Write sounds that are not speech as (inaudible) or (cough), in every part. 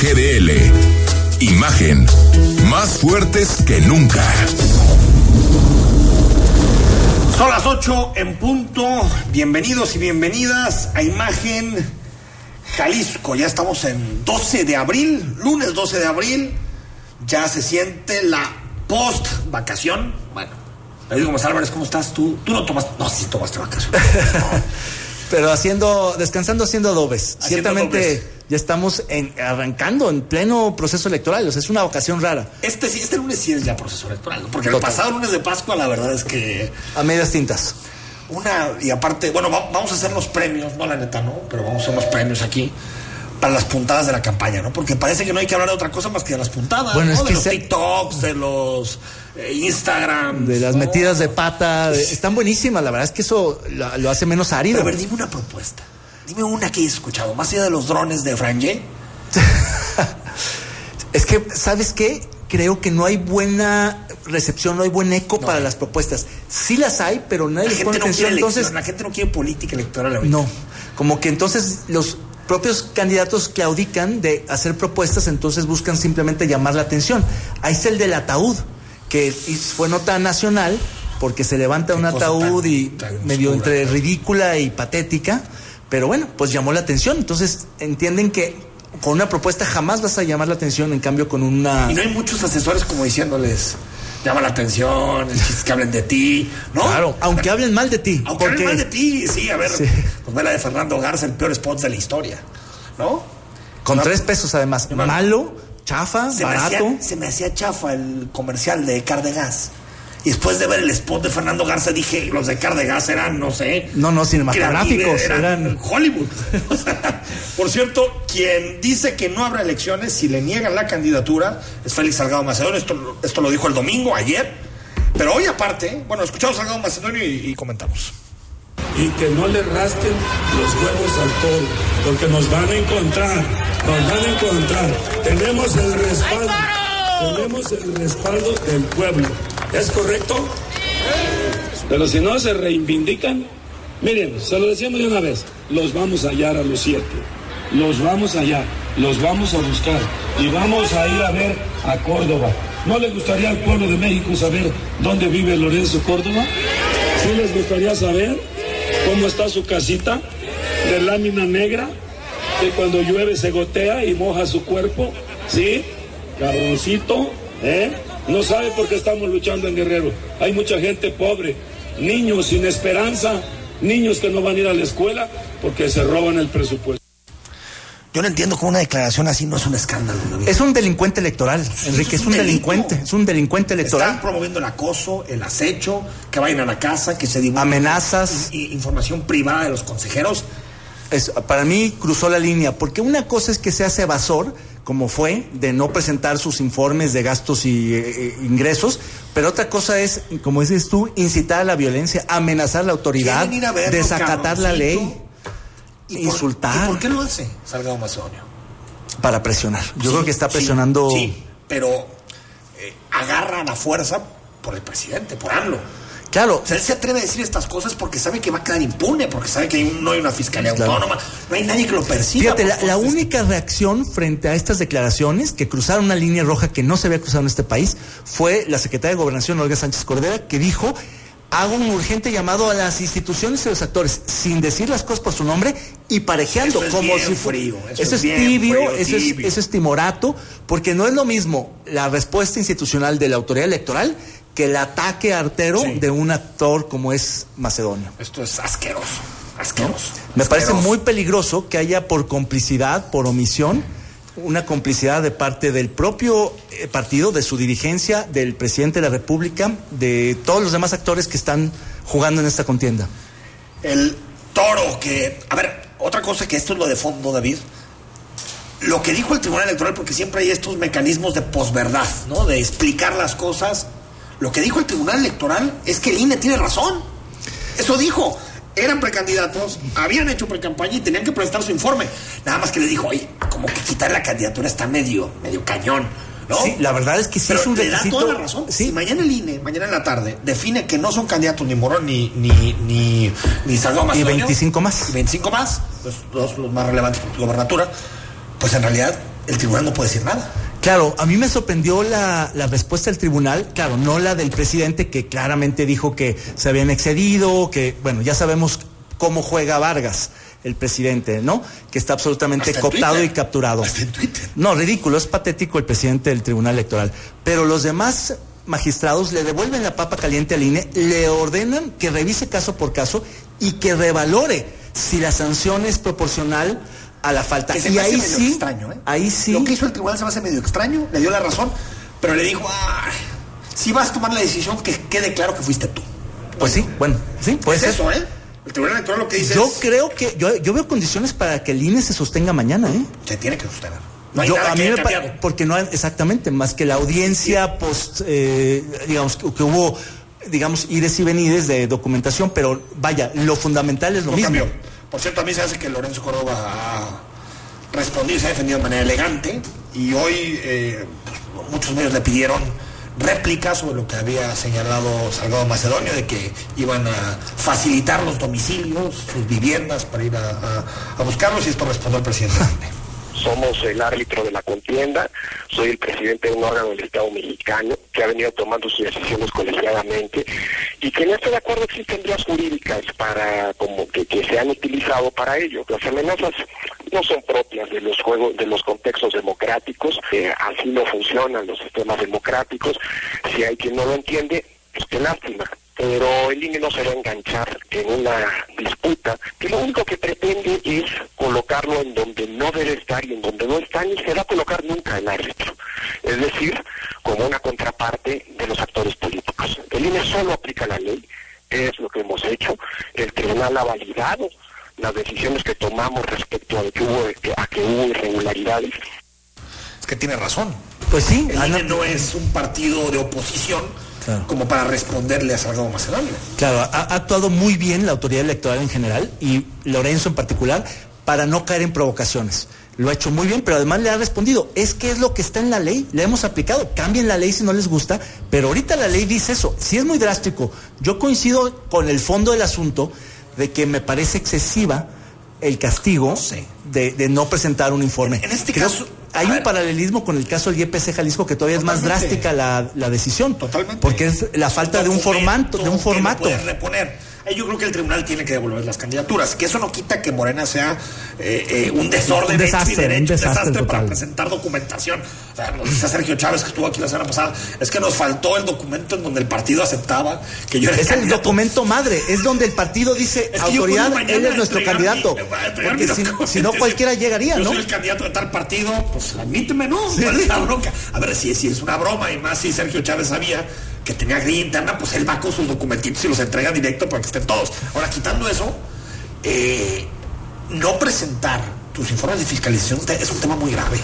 GDL. Imagen. Más fuertes que nunca. Son las 8 en punto. Bienvenidos y bienvenidas a Imagen Jalisco. Ya estamos en 12 de abril, lunes 12 de abril. Ya se siente la post vacación. Bueno, le digo, Álvarez, ¿cómo estás? ¿Tú, tú no tomas, no, sí tomaste vacaciones. (laughs) Pero haciendo, descansando haciendo adobes. Ciertamente ya estamos en, arrancando en pleno proceso electoral. O sea, es una ocasión rara. Este sí, este lunes sí es ya proceso electoral, ¿no? Porque el pasado lunes de Pascua, la verdad es que. A medias tintas. Una, y aparte, bueno, vamos a hacer los premios, no la neta, ¿no? Pero vamos a hacer los premios aquí para las puntadas de la campaña, ¿no? Porque parece que no hay que hablar de otra cosa más que de las puntadas, bueno, es de los TikToks, de los eh, Instagram. De las metidas de pata. están buenísimas, la verdad es que eso lo, hace menos árido. Pero a ver, dime una propuesta. Dime una que hayas escuchado, más allá de los drones de Franje. (laughs) es que, ¿sabes qué? Creo que no hay buena recepción, no hay buen eco para las propuestas. Sí las hay, pero nadie les pone atención. Entonces, la gente no quiere política electoral No, como que entonces los propios candidatos claudican de hacer propuestas, entonces buscan simplemente llamar la atención. Ahí está el del ataúd, que fue nota nacional porque se levanta un ataúd y medio entre ridícula y patética, pero bueno, pues llamó la atención. Entonces entienden que con una propuesta jamás vas a llamar la atención, en cambio con una... Y no hay muchos asesores como diciéndoles, llama la atención, el chiste que hablen de ti, ¿no? Claro, aunque hablen mal de ti. Aunque hablen mal de ti, sí, a ver, pues ve la de Fernando Garza, el peor spot de la historia, ¿no? Con tres pesos además, malo, chafa, barato. se me hacía chafa el comercial de Cardegas. Y después de ver el spot de Fernando Garza dije, los de Cardegas eran, no sé. No, no, cinematográficos. Eran, Hollywood. (laughs) por cierto, quien dice que no habrá elecciones si le niegan la candidatura es Félix Salgado Macedonio. Esto, esto lo dijo el domingo, ayer. Pero hoy aparte, bueno, escuchamos a Salgado Macedonio y, comentamos. Y que no le rasquen los huevos al toro, porque nos van a encontrar, nos van a encontrar. Tenemos el respaldo, tenemos el respaldo del pueblo ¿Es correcto? Pero si no se reivindican, miren, se lo decíamos de una vez, los vamos a hallar a los siete, los vamos a hallar, los vamos a buscar y vamos a ir a ver a Córdoba. ¿No les gustaría al pueblo de México saber dónde vive Lorenzo Córdoba? ¿Sí les gustaría saber cómo está su casita de lámina negra? Que cuando llueve se gotea y moja su cuerpo, ¿sí? Cabroncito, ¿eh? No sabe por qué estamos luchando en Guerrero. Hay mucha gente pobre, niños sin esperanza, niños que no van a ir a la escuela porque se roban el presupuesto. Yo no entiendo cómo una declaración así no es un escándalo. Es un delincuente electoral, Enrique, es un, delincuente, es un delincuente electoral. Están promoviendo el acoso, el acecho, que vayan a la casa, que se divulguen amenazas, información privada de los consejeros. Es, para mí cruzó la línea, porque una cosa es que se hace evasor, como fue, de no presentar sus informes de gastos y eh, eh, ingresos, pero otra cosa es, como dices tú, incitar a la violencia, amenazar a la autoridad, desacatar la ley, insultar. ¿Y por qué lo hace Salgado Macedonio? Para presionar. Yo creo que está presionando. Sí, pero eh, agarra la fuerza por el presidente, por AMLO. Claro. O sea, él se atreve a decir estas cosas porque sabe que va a quedar impune, porque sabe que no hay una fiscalía autónoma, no hay nadie que lo persiga. Fíjate, la, única reacción frente a estas declaraciones que cruzaron una línea roja que no se había cruzado en este país fue la secretaria de Gobernación, Olga Sánchez Cordera, que dijo hago un urgente llamado a las instituciones y los actores sin decir las cosas por su nombre y parejeando como si frío, eso, es, tibio, eso, Es, eso es timorato porque no es lo mismo la respuesta institucional de la autoridad electoral que el ataque artero de un actor como es Macedonio. Esto es asqueroso, asqueroso. Me parece muy peligroso que haya por complicidad, por omisión, una complicidad de parte del propio eh, partido, de su dirigencia, del presidente de la República, de todos los demás actores que están jugando en esta contienda. El toro que, a ver, otra cosa que esto es lo de fondo, David. Lo que dijo el Tribunal Electoral, porque siempre hay estos mecanismos de posverdad, ¿no? De explicar las cosas lo que dijo el Tribunal Electoral es que el INE tiene razón. Eso dijo. Eran precandidatos, habían hecho precampaña y tenían que presentar su informe. Nada más que le dijo, oye, como que quitar la candidatura está medio, medio cañón. ¿no? Sí, la verdad es que sí es un le da toda la razón. Si mañana el INE, mañana en la tarde, define que no son candidatos ni Morón ni, ni, ni, ni Salgado Y 25 más. Y 25 más, los, los, los más relevantes por tu gobernatura, pues en realidad el tribunal no puede decir nada. Claro, a mí me sorprendió la, la, respuesta del tribunal, claro, no la del presidente que claramente dijo que se habían excedido, que, bueno, ya sabemos cómo juega Vargas, el presidente, ¿no? Que está absolutamente cooptado y capturado. Hasta en Twitter. No, ridículo, es patético el presidente del Tribunal Electoral. Pero los demás magistrados le devuelven la papa caliente al INE, le ordenan que revise caso por caso y que revalore si la sanción es proporcional a la falta. Que se y ahí sí, extraño, ¿eh? ahí sí. Lo que hizo el tribunal se me hace medio extraño, le dio la razón, pero le dijo, ah, si vas a tomar la decisión, que quede claro que fuiste tú. Pues sí, bueno, sí, puede es ser. eso, ¿eh? El tribunal electoral lo que dice Yo es, creo que, yo, yo veo condiciones para que el INE se sostenga mañana, ¿eh? se tiene que sostener. No hay Yo- nada a que mí me pa- porque no hay- exactamente más que la audiencia post eh, digamos que, que hubo digamos ires y venides de documentación pero vaya lo fundamental es lo No mismo cambió. Por cierto, a mí se hace que Lorenzo Córdoba ha respondido se ha defendido de manera elegante. Y hoy eh, muchos medios le pidieron réplica sobre lo que había señalado Salgado Macedonio, de que iban a facilitar los domicilios, sus viviendas para ir a, a- a buscarlos. Y esto respondió el presidente. (laughs) Somos el árbitro de la contienda, soy el presidente de un órgano del Estado mexicano que ha venido tomando sus decisiones colegiadamente y que no estoy de acuerdo existen vías jurídicas para como que, que se han utilizado para ello. Las amenazas no son propias de los juegos, de los contextos democráticos, eh, así no funcionan los sistemas democráticos. Si hay quien no lo entiende, pues qué lástima. Pero el INE no se va a enganchar en una disputa que lo único que pretende es colocarlo en donde no debe estar y en donde no está ni se va a colocar nunca el árbitro. Es decir, como una contraparte de los actores políticos. El INE solo aplica la ley, es lo que hemos hecho. El tribunal ha validado las decisiones que tomamos respecto a que hubo, a que hubo irregularidades Es que tiene razón. pues sí El Ana- INE no es un partido de oposición Claro. como para responderle a Salgado Macedonio. claro ha, ha actuado muy bien la autoridad electoral en general y Lorenzo en particular para no caer en provocaciones lo ha hecho muy bien, pero además le ha respondido, es que es lo que está en la ley, le hemos aplicado, cambien la ley si no les gusta, pero ahorita la ley dice eso, si es muy drástico, yo coincido con el fondo del asunto de que me parece excesiva el castigo sé. de, de no presentar un informe. En este Creo- caso, hay a un ver. paralelismo con el caso del IEPC Jalisco que todavía es más drástica la, la decisión. Totalmente. Porque es la falta de un formato, de un que formato. puedes reponer. Ahí Yo creo que el tribunal tiene que devolver las candidaturas, que eso no quita que Morena sea eh, eh, un desorden Un hecho y desastre, derecho, un desastre para presentar documentación. O sea, nos dice Sergio Chávez que estuvo aquí la semana pasada, es que nos faltó el documento en donde el partido aceptaba que yo era Es el documento madre, es donde el partido dice, Es que yo autoridad, él es nuestro candidato. mi- Porque si, no cualquiera llegaría, yo ¿no? soy el candidato de tal partido, pues admíteme, ¿no? ¿Cuál es la bronca? A ver, si, si es una broma y más si Sergio Chávez sabía que tenía grilla interna, pues él va con sus documentitos y los entrega directo para que estén todos. Ahora, quitando eso, eh, no presentar tus informes de fiscalización es un tema muy grave.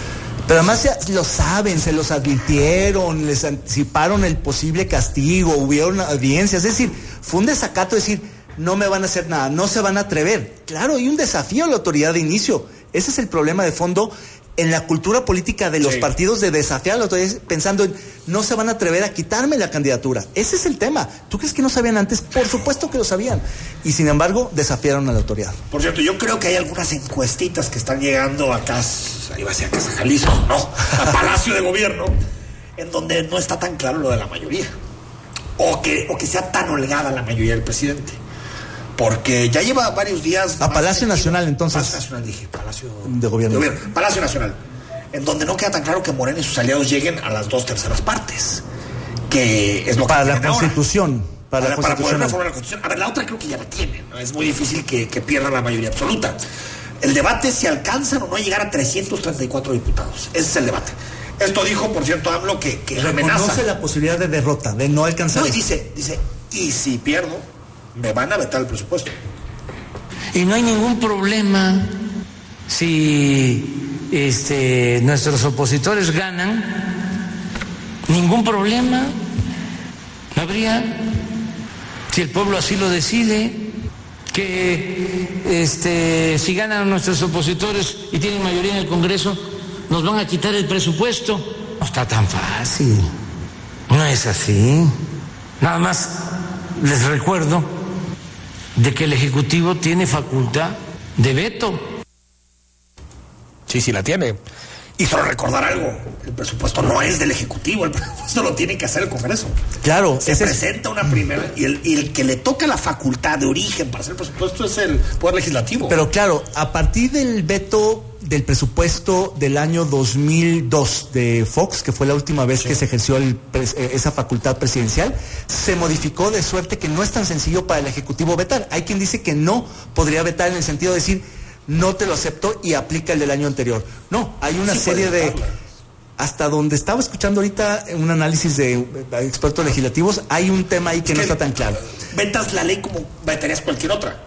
Pero además lo saben, se los advirtieron, les anticiparon el posible castigo, hubieron audiencias. Es decir, fue un desacato decir, no me van a hacer nada, no se van a atrever. Claro, hay un desafío a la autoridad de inicio. Ese es el problema de fondo en la cultura política de los Sí. partidos de desafiar a la autoridad, pensando en, no se van a atrever a quitarme la candidatura. Ese es el tema. ¿Tú crees que no sabían antes? Por supuesto que lo sabían. Y sin embargo, desafiaron a la autoridad. Por cierto, yo creo que hay algunas encuestitas que están llegando a casa, iba a ser a Casa Jalisco, no, a Palacio de Gobierno, en donde no está tan claro lo de la mayoría. O que, o que sea tan holgada la mayoría del presidente. Porque ya lleva varios días. A Palacio Nacional, entonces. Palacio Nacional, dije, Palacio De Gobierno. Palacio Nacional. En donde no queda tan claro que Morena y sus aliados lleguen a las dos terceras partes. Que es lo que Para la quieren ahora. Constitución. Para, la Para, para poder Constitución. reformar la Constitución. A ver, la otra creo que ya la tienen. Es muy difícil que, que pierdan la mayoría absoluta. El debate es si alcanzan o no a llegar a 334 diputados. Ese es el debate. Esto dijo, por cierto, AMLO que, que amenaza. Reconoce la posibilidad de derrota, de no alcanzar. No, y dice, dice, y si pierdo, me van a vetar el presupuesto. Y no hay ningún problema si este, nuestros opositores ganan, ningún problema. No habría, si el pueblo así lo decide, que este, si ganan nuestros opositores y tienen mayoría en el Congreso, nos van a quitar el presupuesto. No está tan fácil. No es así. Nada más les recuerdo de que el Ejecutivo tiene facultad de veto. Sí, sí la tiene. Y solo recordar algo, el presupuesto no es del Ejecutivo, el (laughs) presupuesto lo tiene que hacer el Congreso. Claro, se presenta una primera y el, y el, que le toca la facultad de origen para hacer el presupuesto es el Poder Legislativo. Pero claro, a partir del veto del presupuesto del año 2002 de Fox, que fue la última vez sí. que se ejerció el, eh, esa facultad presidencial, se modificó de suerte que no es tan sencillo para el Ejecutivo vetar. Hay quien dice que no podría vetar en el sentido de decir, no te lo acepto y aplica el del año anterior. No, hay una sí serie de... Hasta donde estaba escuchando ahorita un análisis de expertos legislativos, hay un tema ahí que, es no está tan claro. Ventas la ley como vetarías cualquier otra.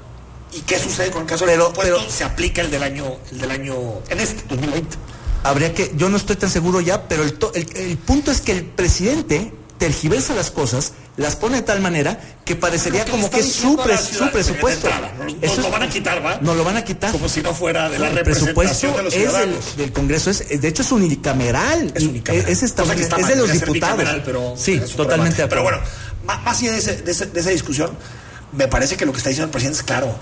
¿Y qué sucede con el caso del pero, Se aplica el del año, el del año, en este, 2020. Habría que, yo no estoy tan seguro ya, pero el, to, el, el punto es que el presidente tergiversa las cosas, las pone de tal manera que parecería que como que es su, pres, su presupuesto. Nos, nos lo van a quitar, ¿va? No lo van a quitar. Como si no fuera de la el representación de los es del, Congreso, es, de hecho es unicameral. Es unicameral. Es, esta, mal, de los diputados. pero sí, totalmente. Pero bueno, más allá de, ese- de ese- de esa discusión, me parece que lo que está diciendo el presidente es claro.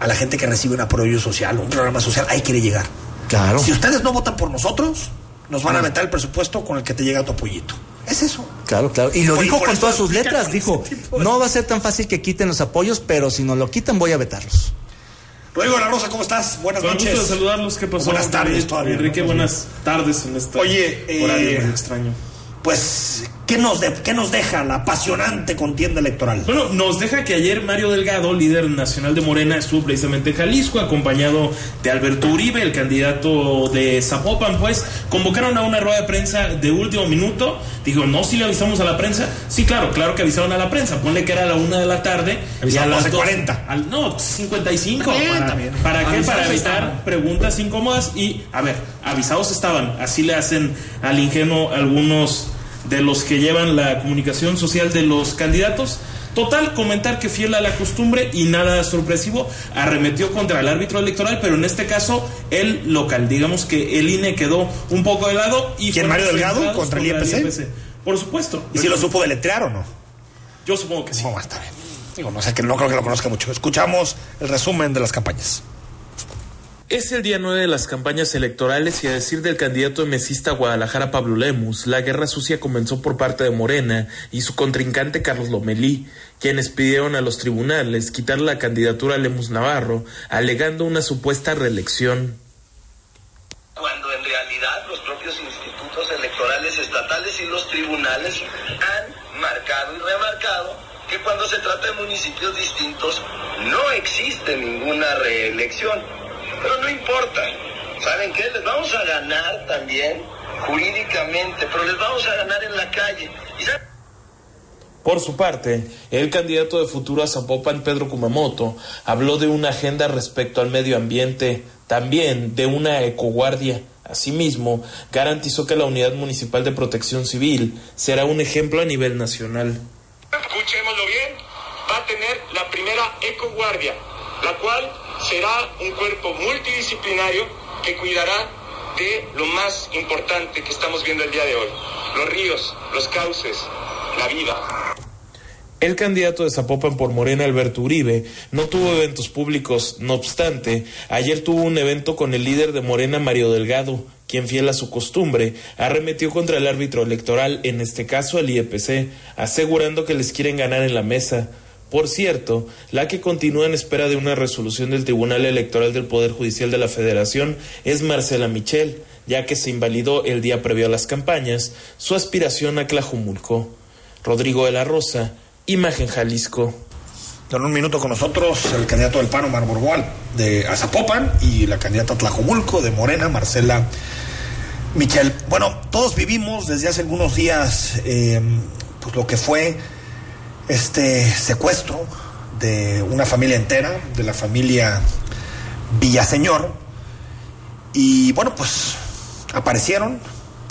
A la gente que recibe un apoyo social, un programa social, ahí quiere llegar. Claro. Si ustedes no votan por nosotros, nos van a aventar el presupuesto con el que te llega tu apoyito. Es eso. Claro, claro. Y lo Por- dijo por con todas sus letras. Dijo, de- no va a ser tan fácil que quiten los apoyos, pero si nos lo quitan voy a vetarlos. Rodrigo la Rosa, ¿cómo estás? Buenas Con noches. gusto de saludarlos. ¿Qué pasó? Buenas tardes todavía. Enrique, buenas tardes en este Oye, eh, horario medio extraño. Pues, ¿qué nos, de- ¿qué nos deja la apasionante contienda electoral? Bueno, nos deja que ayer Mario Delgado, líder nacional de Morena, estuvo precisamente en Jalisco, acompañado de Alberto Uribe, el candidato de Zapopan, pues convocaron a una rueda de prensa de último minuto. Dijo, no, si le avisamos a la prensa. Sí, claro, claro que avisaron a la prensa. Ponle que era a la una de la tarde. Avisaron y a las hace dos- 40. al- no, 55. Está bien, para, bien. ¿Para qué? Avisados Para evitar estaban. preguntas incómodas y, a ver, avisados estaban. Así le hacen al ingenuo algunos de los que llevan la comunicación social de los candidatos. Total, comentar que fiel a la costumbre y nada sorpresivo, arremetió contra el árbitro electoral, pero en este caso el local. Digamos que el INE quedó un poco de lado y ¿Quién, Mario Delgado? ¿Contra el IEPC? Por supuesto. ¿Y si lo supo deletrear o no? Yo supongo que sí. No, está bien. Digo, no sé, que no creo que lo conozca mucho. Escuchamos el resumen de las campañas. Es el día 9 de las campañas electorales y a decir del candidato mesista Guadalajara Pablo Lemus, la guerra sucia comenzó por parte de Morena y su contrincante Carlos Lomelí, quienes pidieron a los tribunales quitar la candidatura a Lemus Navarro, alegando una supuesta reelección. cuando en realidad los propios institutos electorales estatales y los tribunales han marcado y remarcado que cuando se trata de municipios distintos no existe ninguna reelección. Pero no importa. ¿Saben qué? Les vamos a ganar también jurídicamente, pero les vamos a ganar en la calle. ¿Y saben? Por su parte, el candidato de futuro a Zapopan, Pedro Kumamoto, habló de una agenda respecto al medio ambiente, también de una ecoguardia. Asimismo, garantizó que la Unidad Municipal de Protección Civil será un ejemplo a nivel nacional. escuchémoslo bien, va a tener la primera ecoguardia, la cual será un cuerpo multidisciplinario que cuidará de lo más importante que estamos viendo el día de hoy, los ríos, los cauces, la vida. El candidato de Zapopan por Morena, Alberto Uribe, no tuvo eventos públicos. No obstante, ayer tuvo un evento con el líder de Morena, Mario Delgado, quien fiel a su costumbre, arremetió contra el árbitro electoral, en este caso el IEPC, asegurando que les quieren ganar en la mesa. Por cierto, la que continúa en espera de una resolución del Tribunal Electoral del Poder Judicial de la Federación es Marcela Michel, ya que se invalidó el día previo a las campañas su aspiración a Tlajumulco. Rodrigo de la Rosa, Imagen Jalisco. En un minuto con nosotros el candidato del PAN, Omar de Azapopan, y la candidata Tlajomulco de Morena, Marcela Michel. Bueno, todos vivimos desde hace algunos días eh, pues lo que fue este secuestro de una familia entera, de la familia Villaseñor. Y bueno, pues aparecieron,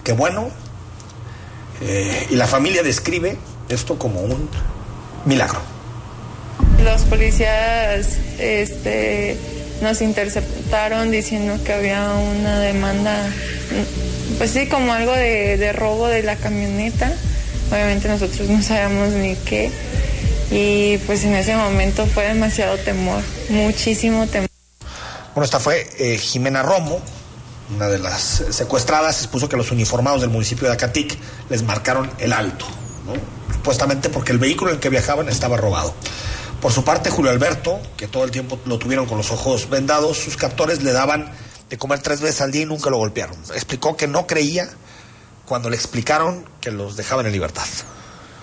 qué bueno. Eh, y la familia describe esto como un milagro. Los policías este, nos interceptaron diciendo que había una demanda, pues sí, como algo de, de robo de la camioneta. Obviamente nosotros no sabíamos ni qué. Y pues en ese momento fue demasiado temor, muchísimo temor. Bueno, esta fue eh, Jimena Romo, una de las secuestradas, expuso que los uniformados del municipio de Acatic les marcaron el alto, supuestamente porque el vehículo en el que viajaban estaba robado. Por su parte, Julio Alberto, que todo el tiempo lo tuvieron con los ojos vendados, sus captores le daban de comer tres veces al día y nunca lo golpearon. Explicó que no creía cuando le explicaron que los dejaban en libertad.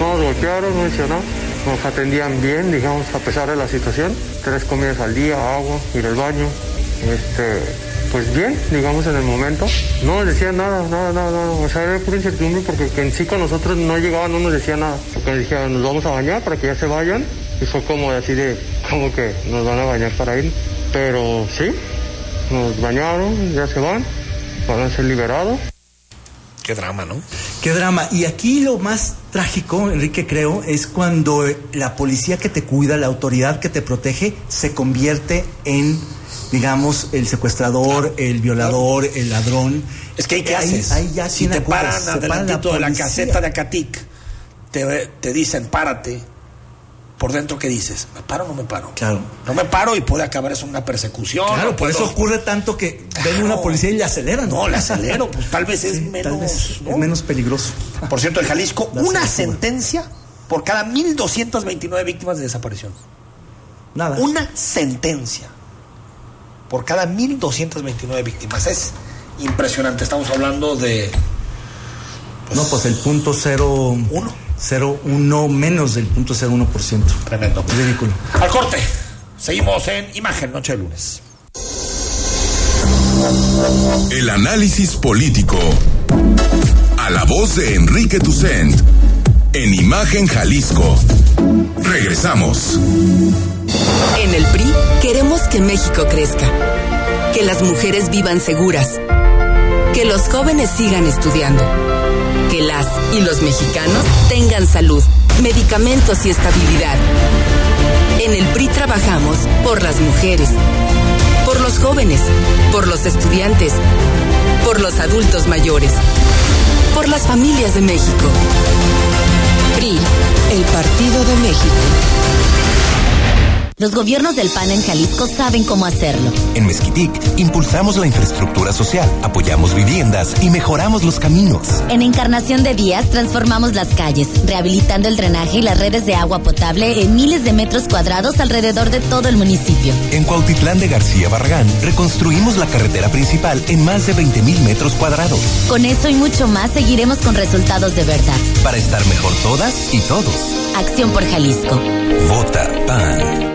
No nos golpearon, no hicieron. Nos atendían bien, digamos, a pesar de la situación. Tres comidas al día, agua, ir al baño. Este, pues bien, digamos, en el momento. No nos decían nada, nada, nada, nada. O sea, era pura incertidumbre porque que en sí con nosotros no llegaban, no nos decían nada. Porque nos decían, nos vamos a bañar para que ya se vayan. Y fue como así de, como que nos van a bañar para ir. Pero sí, nos bañaron, ya se van, van a ser liberados. Qué drama, ¿no? Qué drama. Y aquí lo más trágico, Enrique, creo, es cuando la policía que te cuida, la autoridad que te protege, se convierte en, digamos, el secuestrador, el violador, el ladrón. Es que hay que haces. ahí ya si te paran acuerdos, se para adelantito de la caseta de Acatic, te, te dicen párate. Por dentro, ¿qué dices? ¿Me paro o no me paro? Claro. No me paro y puede acabar eso en una persecución. Claro, por eso ocurre tanto que ven Claro. una policía y le aceleran. No, le acelero, pues tal vez (laughs) es Sí, menos. tal vez ¿no? es menos peligroso. Por cierto, en Jalisco, (laughs) La una sentencia por cada 1.229 víctimas de desaparición. Nada. Una sentencia por cada 1.229 víctimas. Es impresionante. Estamos hablando de no, pues el punto cero Uno. cero uno menos del punto cero uno por ciento. tremendo. Ridículo. Al corte. Seguimos en Imagen, noche de lunes. El análisis político. A la voz de Enrique Tucent. En Imagen Jalisco. Regresamos. En el PRI queremos que México crezca, que las mujeres vivan seguras, que los jóvenes sigan estudiando, las y los mexicanos tengan salud, medicamentos y estabilidad. En el PRI trabajamos por las mujeres, por los jóvenes, por los estudiantes, por los adultos mayores, por las familias de México. PRI, el Partido de México. Los gobiernos del PAN en Jalisco saben cómo hacerlo. En Mezquitic impulsamos la infraestructura social, apoyamos viviendas y mejoramos los caminos. En Encarnación de Díaz transformamos las calles, rehabilitando el drenaje y las redes de agua potable en miles de metros cuadrados alrededor de todo el municipio. En Cuautitlán de García Barragán reconstruimos la carretera principal en más de 20 mil metros cuadrados Con eso y mucho más seguiremos con resultados de verdad. para estar mejor todas y todos. Acción por Jalisco. Vota PAN.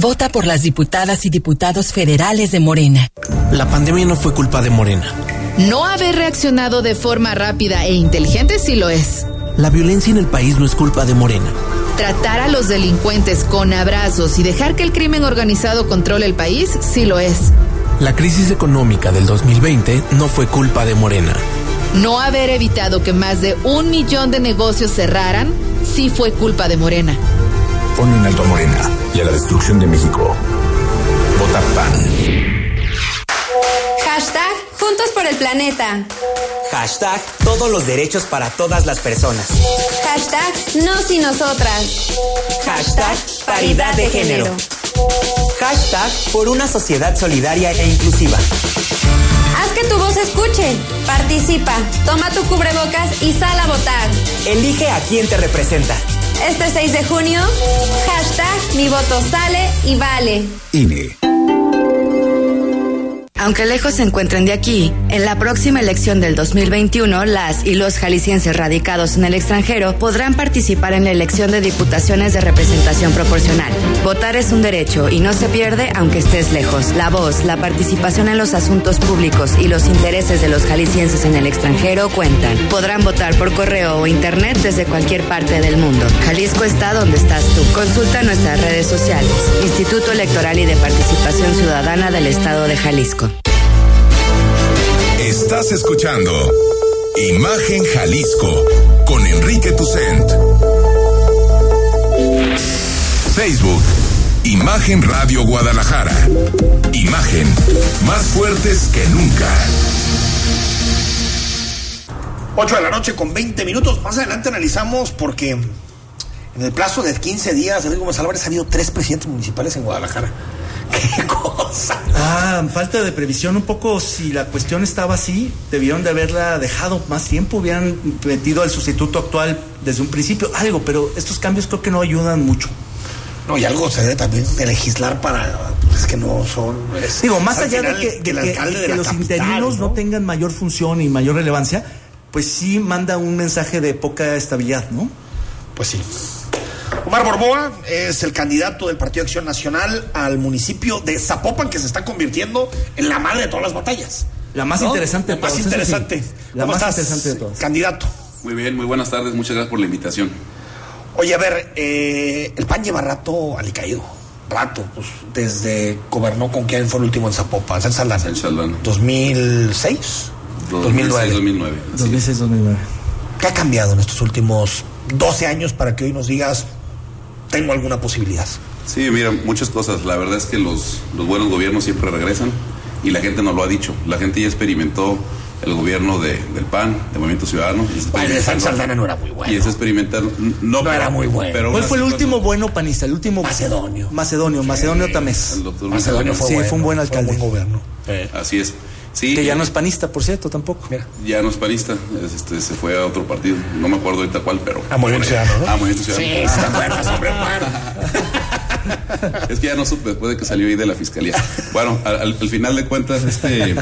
Vota por las diputadas y diputados federales de Morena. La pandemia no fue culpa de Morena. No haber reaccionado de forma rápida e inteligente sí lo es. La violencia en el país no es culpa de Morena. Tratar a los delincuentes con abrazos y dejar que el crimen organizado controle el país sí lo es. La crisis económica del 2020 no fue culpa de Morena. No haber evitado que más de un millón de negocios cerraran sí fue culpa de Morena. Pon en alto a Morena y a la destrucción de México. Vota PAN. Hashtag Juntos por el Planeta. Hashtag todos los derechos para todas las personas. Hashtag Nos y Nosotras. Hashtag paridad de género. Hashtag por una sociedad solidaria e inclusiva. Haz que tu voz se escuche. Participa. Toma tu cubrebocas y sal a votar. Elige a quien te representa. Este 6 de junio, hashtag Mi voto sale y vale. INE. Aunque lejos se encuentren de aquí, en la próxima elección del 2021, las y los jaliscienses radicados en el extranjero podrán participar en la elección de diputaciones de representación proporcional. Votar es un derecho y no se pierde aunque estés lejos. La voz, la participación en los asuntos públicos y los intereses de los jaliscienses en el extranjero cuentan. Podrán votar por correo o internet desde cualquier parte del mundo. Jalisco está donde estás tú. Consulta nuestras redes sociales. Instituto Electoral y de Participación Ciudadana del Estado de Jalisco. Estás escuchando Imagen Jalisco con Enrique Tucent. Facebook, Imagen Radio Guadalajara. Imagen, más fuertes que nunca. 8 de la noche con 20 minutos. Más adelante analizamos porque en el plazo de 15 días, Enrique Gómez Álvarez ha habido tres presidentes municipales en Guadalajara. (laughs) ¡Qué cosa! Ah, falta de previsión un poco. Si la cuestión estaba así, debieron de haberla dejado más tiempo. Hubieran metido al sustituto actual desde un principio, algo, pero estos cambios creo que no ayudan mucho. No, y algo se debe también de legislar para. Es que no son. es- Digo, más al allá de final, que, de que- de los capital, interinos ¿no? tengan mayor función y mayor relevancia, pues sí manda un mensaje de poca estabilidad, ¿no? Pues sí. Omar Borboa es el candidato del Partido Acción Nacional al municipio de Zapopan, que se está convirtiendo en la madre de todas las batallas. La más ¿No? interesante de La más sí. interesante. La ¿Cómo más estás, interesante de todas. Candidato. Muy bien, muy buenas tardes, muchas gracias por la invitación. Oye, a ver, eh, el PAN lleva rato alicaído. Rato, pues desde gobernó con quién fue el último en Zapopan. En Saldana. 2006, 2009. 2009. 2006-2009. ¿Qué ha cambiado en estos últimos 12 años para que hoy nos digas, tengo alguna posibilidad? Sí, mira, muchas cosas. La verdad es que los, los buenos gobiernos siempre regresan y la gente nos lo ha dicho. La gente ya experimentó el gobierno de, del PAN, de Movimiento Ciudadano. está Bueno, de San Saldana no era muy bueno. Y está experimentando. No, No era muy bueno. Pero ¿Cuál fue el último bueno panista? El último. Macedonio. Macedonio, Macedonio Tamés. el doctor Macedonio Macedonio. fue Sí, bueno, fue un buen fue alcalde. buen gobierno. Así es. Sí, Que ya no es panista, por cierto, tampoco. ya no es panista, es- este, se fue a otro partido. No me acuerdo ahorita cuál, pero. Ah, Movimiento. Ciudadano, ¿no? Ah, Movimiento Ciudadano. Sí, ¿te acuerdas, hombre, Es que ya no supe después de que salió ahí de la fiscalía. Bueno, al final de cuentas, este,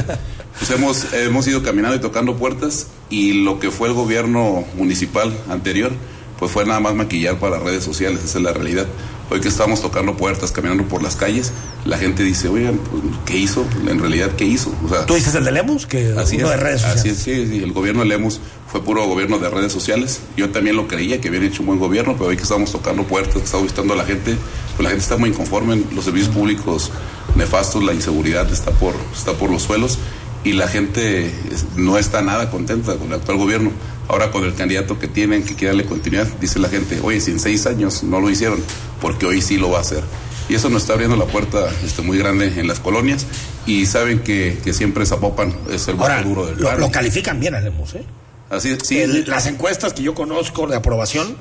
pues hemos, hemos ido caminando y tocando puertas y lo que fue el gobierno municipal anterior, pues fue nada más maquillar para redes sociales, esa es la realidad. Hoy que estamos tocando puertas, caminando por las calles, la gente dice, oigan, pues, ¿qué hizo? En realidad, ¿qué hizo? O sea, ¿Tú dices el de Lemus? Que Así uno es, de redes sociales. así es, sí, sí, el gobierno de Lemos fue puro gobierno de redes sociales. Yo también lo creía que habían hecho un buen gobierno, pero hoy que estamos tocando puertas, que estamos visitando a la gente, pues la gente está muy inconforme, los servicios públicos nefastos, la inseguridad está por, está por los suelos y la gente no está nada contenta con el actual gobierno. Ahora con el candidato que tienen, que quiere darle continuidad, dice la gente, oye, si en seis años no lo hicieron, porque hoy sí lo va a hacer. Y eso nos está abriendo la puerta este, muy grande en las colonias y saben que, que siempre Zapopan es el voto duro del lo, lo califican bien a Lemus, ¿eh? Así es, sí, El- las encuestas que yo conozco de aprobación,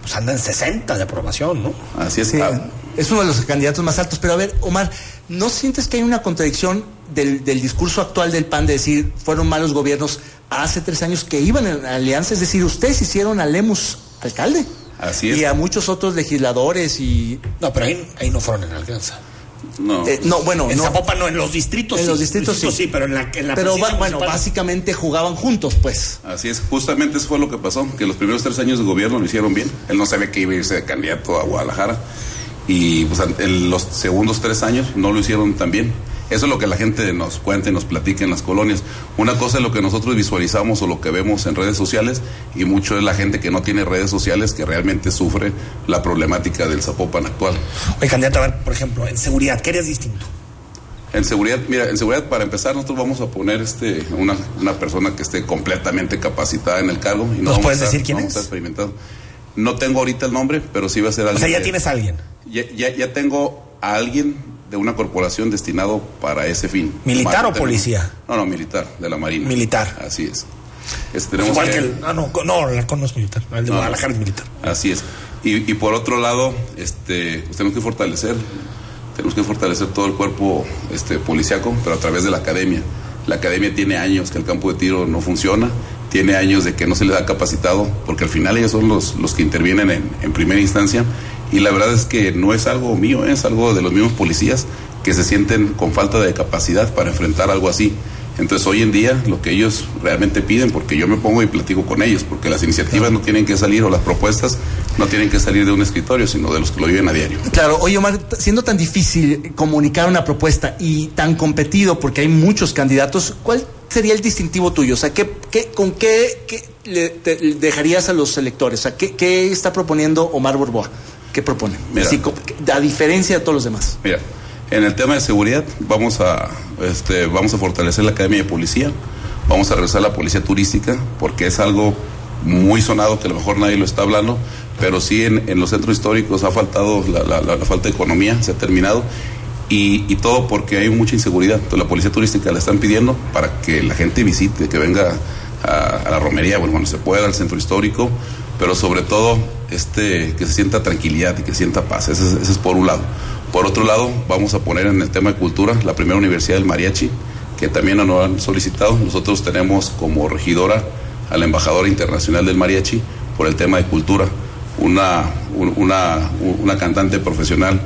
pues andan en 60 de aprobación, ¿no? así es. Sí, Ah, es uno de los candidatos más altos. Pero a ver, Omar, ¿no sientes que hay una contradicción del, del discurso actual del PAN de decir fueron malos gobiernos hace tres años que iban en alianza? Es decir, ustedes hicieron a Lemus alcalde. Así es. Y a muchos otros legisladores y... No, pero ahí, ahí no fueron en alcanza. no. eh, no, bueno, En no. Zapopan no, en los distritos En sí. los distritos sí. pero en la, en la Pero va- bueno, básicamente jugaban juntos, pues. Así es, justamente eso fue lo que pasó, que los primeros tres años de gobierno lo hicieron bien. Él no sabía que iba a irse de candidato a Guadalajara y pues, en los segundos tres años no lo hicieron tan bien. Eso es lo que la gente nos cuenta y nos platica en las colonias. Una cosa es lo que nosotros visualizamos o lo que vemos en redes sociales y mucho es la gente que no tiene redes sociales que realmente sufre la problemática del Zapopan actual. Oye, candidato, a ver, por ejemplo, en seguridad, ¿qué harías distinto? En seguridad, mira, en seguridad para empezar nosotros vamos a poner este una, una persona que esté completamente capacitada en el cargo y no ¿Nos vamos puedes a estar- decir quién no vamos es? a estar experimentando. No tengo ahorita el nombre, pero sí va a ser O alguien. sea, ya tienes a alguien. ya, ya, ya tengo a alguien de una corporación destinado para ese fin. ¿Militar o policía? No, no, militar, de la Marina. Militar. Así es. Este, tenemos igual que- que el. Ah, no, no, el halcón no es militar. El de No. Guadalajara es militar. Así es. Y, y por otro lado, este, pues tenemos que fortalecer, tenemos que fortalecer todo el cuerpo este, policiaco, pero a través de la academia. La academia tiene años que el campo de tiro no funciona, tiene años de que no se les ha capacitado, porque al final ellos son los, los que intervienen en, en primera instancia. Y la verdad es que no es algo mío, es algo de los mismos policías que se sienten con falta de capacidad para enfrentar algo así. Entonces hoy en día lo que ellos realmente piden, porque yo me pongo y platico con ellos, porque las iniciativas no tienen que salir o las propuestas no tienen que salir de un escritorio, sino de los que lo viven a diario. Claro, oye Omar, siendo tan difícil comunicar una propuesta y tan competido porque hay muchos candidatos, ¿cuál sería el distintivo tuyo? O sea, ¿qué, qué- ¿con qué, qué le, te- le dejarías a los electores? O sea, ¿qué, qué está proponiendo Omar Borboa? ¿Qué propone? Mira. Así, co- a diferencia de todos los demás. Mira, en el tema de seguridad vamos a, este, vamos a fortalecer la Academia de Policía, Vamos a regresar a la policía turística porque es algo muy sonado que a lo mejor nadie lo está hablando, pero sí en, los centros históricos ha faltado la, falta de economía, se ha terminado. Y, todo porque hay mucha inseguridad. Entonces la policía turística la están pidiendo para que la gente visite, que venga a, a la romería, bueno, cuando se pueda, al centro histórico, pero sobre todo este, que se sienta tranquilidad y que sienta paz. Ese es, ese es por un lado. Por otro lado, vamos a poner en el tema de cultura la primera universidad del mariachi, que también nos han solicitado. Nosotros tenemos como regidora a la embajadora internacional del mariachi por el tema de cultura, una, un- una, una cantante profesional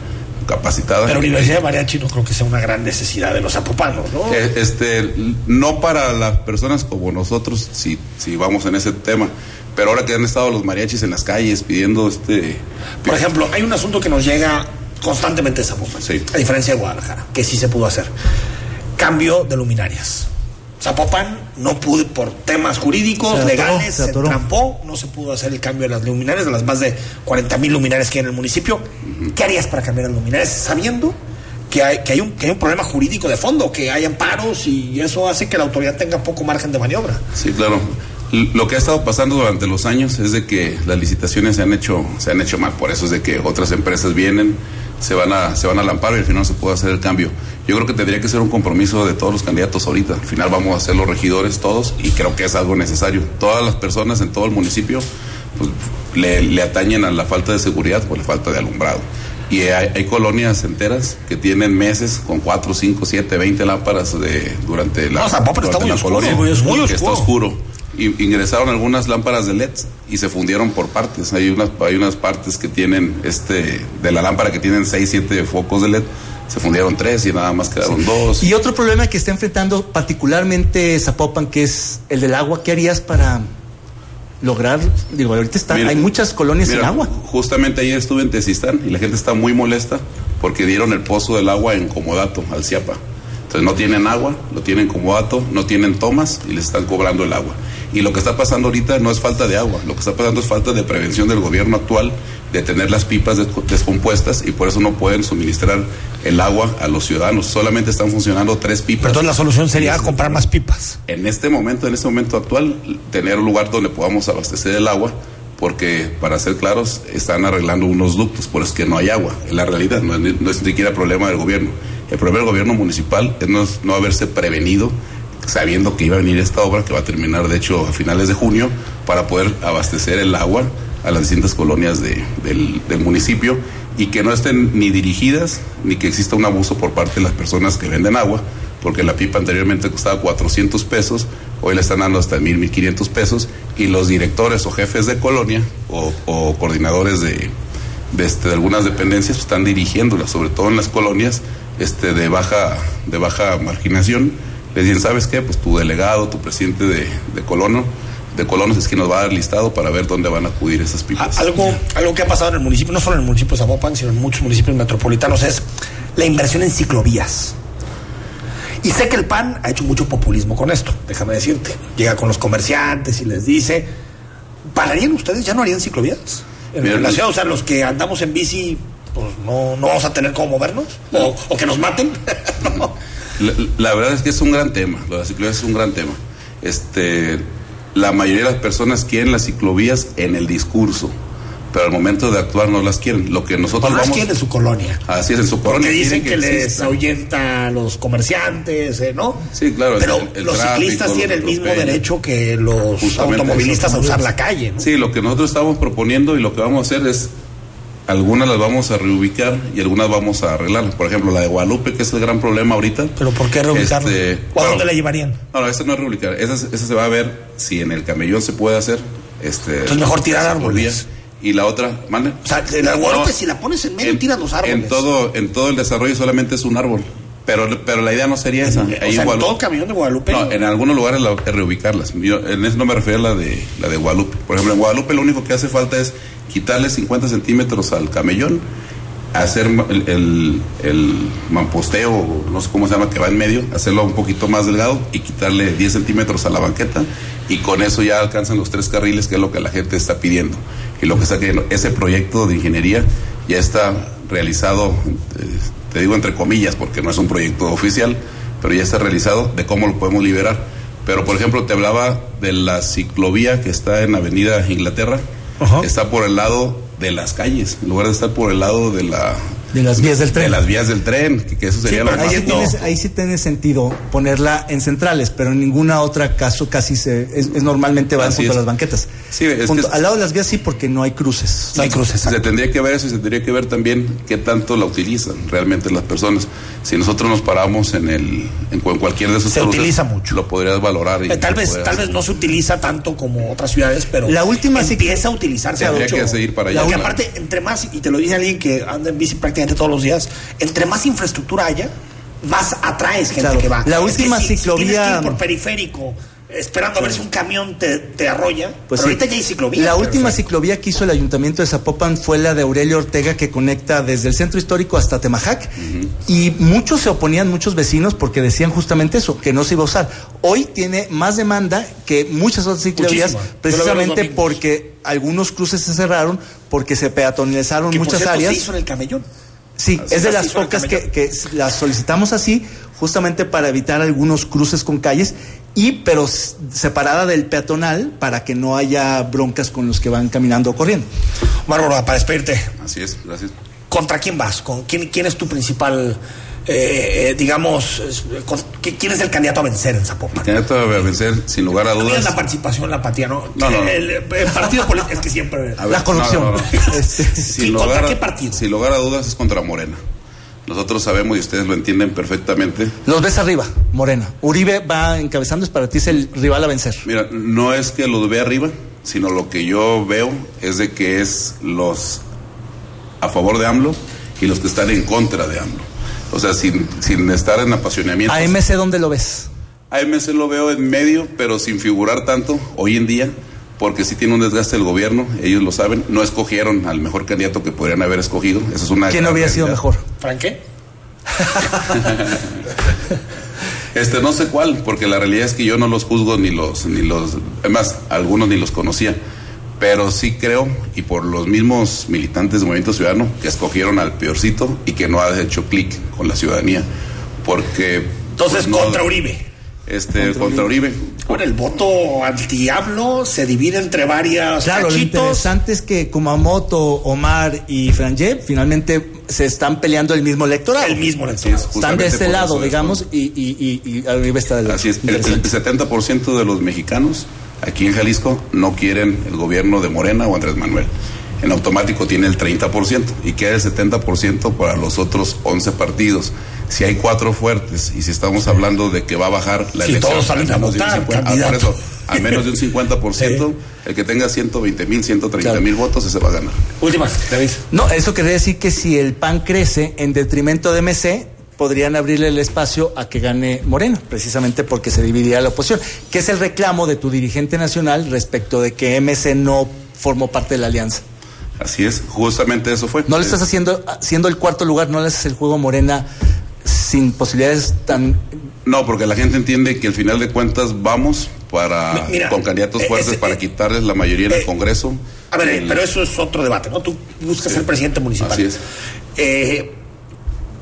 capacitada. Pero Universidad de Mariachi no creo que sea una gran necesidad de los zapopanos, ¿no? Eh, Este, no para las personas como nosotros, si, si vamos en ese tema, pero ahora que han estado los mariachis en las calles pidiendo este... Por ejemplo, hay un asunto que nos llega constantemente de Zapopan, a diferencia de Guadalajara, que sí se pudo hacer. Cambio de luminarias. Zapopan no pudo, por temas jurídicos, Se atoró, legales, se se, trampó, no se pudo hacer el cambio de las luminarias, de las más de 40 mil luminarias que hay en el municipio. ¿Qué harías para cambiar las luminarias sabiendo que hay, que, hay un, que hay un problema jurídico de fondo, que hay amparos y eso hace que la autoridad tenga poco margen de maniobra? Sí, claro. Lo que ha estado pasando durante los años es de que las licitaciones se han hecho, se han hecho mal. Por eso es de que otras empresas vienen, se van a, se van al amparo y al final no se puede hacer el cambio. Yo creo que tendría que ser un compromiso de todos los candidatos ahorita. Al final vamos a ser los regidores todos y creo que es algo necesario. Todas las personas en todo el municipio pues, le, le atañen a la falta de seguridad por la falta de alumbrado. Y hay, hay colonias enteras que tienen meses con 4, 5, 7, 20 lámparas de, durante la, No, durante muy la oscuro, colonia, muy oscuro. que está oscuro. Y- ingresaron algunas lámparas de LED y se fundieron por partes. Hay unas, hay unas partes que tienen, este, de la lámpara que tienen 6, 7 focos de LED, se fundieron tres y nada más quedaron dos. Y otro problema que está enfrentando particularmente Zapopan, que es el del agua, ¿qué harías para lograr? Digo, ahorita está, Mira, hay muchas colonias Mira, sin agua. Justamente ayer estuve en Tezistán y la gente está muy molesta porque dieron el pozo del agua en comodato al CIAPA. Entonces no tienen agua, lo tienen como dato, no tienen tomas y les están cobrando el agua. Y lo que está pasando ahorita no es falta de agua, lo que está pasando es falta de prevención del gobierno actual de tener las pipas des- descompuestas y por eso no pueden suministrar el agua a los ciudadanos. Solamente están funcionando tres pipas. Entonces la solución sería comprar más pipas. En este momento, en este momento actual, tener un lugar donde podamos abastecer el agua, porque para ser claros, están arreglando unos ductos, por eso es que no hay agua. En la realidad, no no es ni siquiera problema del gobierno. El problema del gobierno municipal es no, no haberse prevenido, sabiendo que iba a venir esta obra, que va a terminar de hecho a finales de junio, para poder abastecer el agua a las distintas colonias de- del, del municipio y que no estén ni dirigidas ni que exista un abuso por parte de las personas que venden agua, porque la pipa anteriormente costaba 400 pesos, hoy le están dando hasta 1000, 1500 pesos y los directores o jefes de colonia o coordinadores de, de, este, de algunas dependencias pues, están dirigiéndolas, sobre todo en las colonias este, de, baja, de baja marginación. Les dicen, ¿sabes qué? Pues tu delegado, tu presidente de, de colono, de colonos es quien nos va a dar listado para ver dónde van a acudir esas pipas. Algo, algo que ha pasado en el municipio, no solo en el municipio de Zapopan, sino en muchos municipios metropolitanos, es la inversión en ciclovías. Y sé que el PAN ha hecho mucho populismo con esto, déjame decirte. Llega con los comerciantes y les dice, ¿pararían ustedes? ¿Ya no harían ciclovías? En la ciudad, o sea, los que andamos en bici, pues no, no vamos a tener cómo movernos, o, o que nos maten. (laughs) La, la verdad es que es un gran tema, lo de las ciclovías es un gran tema. Este, la mayoría de las personas quieren las ciclovías en el discurso, pero al momento de actuar no las quieren. Lo que nosotros No las vamos quieren en su colonia. Así es, en su colonia. Porque dicen que, les ahuyenta a los comerciantes, eh, ¿no? Sí, claro. Pero el- el los tráfico, ciclistas tienen el mismo derecho que los Justamente automovilistas a usar la calle. ¿no? Sí, lo que nosotros estamos proponiendo y lo que vamos a hacer es algunas las vamos a reubicar y algunas vamos a arreglar. Por ejemplo, la de Guadalupe, que es el gran problema ahorita. ¿Pero por qué reubicarla? Este, ¿O a dónde la llevarían? No, no, esa no es reubicar. Esa, esa se va a ver si en el camellón se puede hacer. Este, Entonces mejor tirar árboles. Y la otra, mande. O sea, en la Guadalupe, No, si la pones en medio, tiras los árboles. En todo, en todo el desarrollo solamente es un árbol. Pero, pero la idea no sería esa. Ahí sea, en en Guadalupe- todo el camión de Guadalupe. no, en algunos lugares la- reubicarlas. Yo, en eso no me refiero a la de, la de Guadalupe. Por ejemplo, en Guadalupe lo único que hace falta es quitarle 50 centímetros al camellón, hacer el, el, el mamposteo, no sé cómo se llama, que va en medio, hacerlo un poquito más delgado y quitarle 10 centímetros a la banqueta y con eso ya alcanzan los tres carriles, que es lo que la gente está pidiendo. Y lo que está queriendo, ese proyecto de ingeniería ya está realizado, eh, te digo entre comillas, porque no es un proyecto oficial, pero ya está realizado de cómo lo podemos liberar. Pero, por ejemplo, te hablaba de la ciclovía que está en Avenida Inglaterra. Está por el lado de las calles, en lugar de estar por el lado de la De las vías del tren. de las vías del tren, que, que eso sería lo ahí, más sí tienes- ahí sí tiene sentido ponerla en centrales, pero en ninguna otra caso casi se es, es normalmente van junto es. a las banquetas. Sí, es Junto- que- al lado de las vías sí porque no hay cruces. Se tendría que ver eso y se tendría que ver también qué tanto la utilizan realmente las personas. Si nosotros nos paramos en el en cu- en cualquier de esos Se cruces, utiliza mucho. Lo podrías valorar. Y Eh, tal vez, tal vez no se utiliza tanto como otras ciudades, pero La última empieza a utilizarse Tendría mucho. que seguir para allá, Porque aparte, entre más, y te lo dice alguien que anda en bici prácticamente todos los días, entre más infraestructura haya, más atraes gente Claro. que va. La Es que última si- si ciclovía- que ir por periférico, esperando a ver si un camión te, te arrolla. Pues pero sí. ahorita ya hay ciclovía. La última ciclovía que hizo el ayuntamiento de Zapopan fue la de Aurelio Ortega que conecta desde el centro histórico hasta Temajac y muchos se oponían, muchos vecinos, porque decían justamente eso, que no se iba a usar. Hoy tiene más demanda que muchas otras ciclovías, precisamente porque algunos cruces se cerraron, porque se peatonalizaron que por muchas cierto, áreas. se hizo en el camellón. Sí, Así es de las pocas que, que las solicitamos así, justamente para evitar algunos cruces con calles y pero separada del peatonal para que no haya broncas con los que van caminando o corriendo. Bárbara, para despedirte, Así es, gracias. ¿contra quién vas? ¿Con quién, quién es tu principal, eh, eh, digamos, ¿quién es el candidato a vencer en Zapopan? Candidato a vencer, sin lugar a dudas. la participación, la apatía, ¿no? No, no, no. El, el partido político es que siempre. A ver, no, no, no. (laughs) Sin ¿Y contra lugar a- qué partido? Sin lugar a dudas es contra Morena. Nosotros sabemos y ustedes lo entienden perfectamente. Los ves arriba, Morena. Uribe va encabezando, es para ti es el rival a vencer. Mira, no es que los vea arriba, sino lo que yo veo es de que es los a favor de AMLO y los que están en contra de AMLO. O sea, sin, sin estar en apasionamiento. AMC, ¿dónde lo ves? AMC lo veo en medio, pero sin figurar tanto hoy en día, porque sí tiene un desgaste el gobierno, ellos lo saben, no escogieron al mejor candidato que podrían haber escogido, eso es una ¿Quién gran hubiera sido mejor? ¿Fran qué? (laughs) Este, no sé cuál, porque la realidad es que yo no los juzgo ni los, ni los, además, algunos ni los conocía, pero sí creo, y por los mismos militantes del Movimiento Ciudadano, que escogieron al peorcito y que no ha hecho clic con la ciudadanía, porque... Entonces, pues, no- contra Uribe. Este, contra, Uribe. Ahora, el voto al diablo se divide entre varias Claro, lo cachitos. interesante es que Kumamoto, Omar y Franje finalmente se están peleando el mismo electorado. El mismo electorado. Están de este lado, es, digamos, y, y, y, y Uribe está del otro. Así es, el, el 70% de los mexicanos aquí en Jalisco no quieren el gobierno de Morena o Andrés Manuel. En automático tiene el 30% y queda el 70% para los otros 11 partidos. Si hay cuatro fuertes y si estamos hablando de que va a bajar la Si elección todos salen al a menos de un votar, 50, ah, candidato. por eso, al menos de un (laughs) 50%, el que tenga 120 mil, 130 mil votos, ese va a ganar. Última, David. No, eso querría decir que si el PAN crece en detrimento de MC, podrían abrirle el espacio a que gane Morena, precisamente porque se dividiría la oposición, que es el reclamo de tu dirigente nacional respecto de que MC no formó parte de la alianza. Así es, justamente eso fue. No le estás haciendo, siendo el cuarto lugar, no le haces el juego a Morena sin posibilidades tan... No, porque la gente entiende que al final de cuentas vamos para Mira, con candidatos eh, fuertes ese- para quitarles la mayoría en el Congreso. A ver, eh, El- pero eso es otro debate, ¿no? Tú buscas ser presidente municipal. Así es.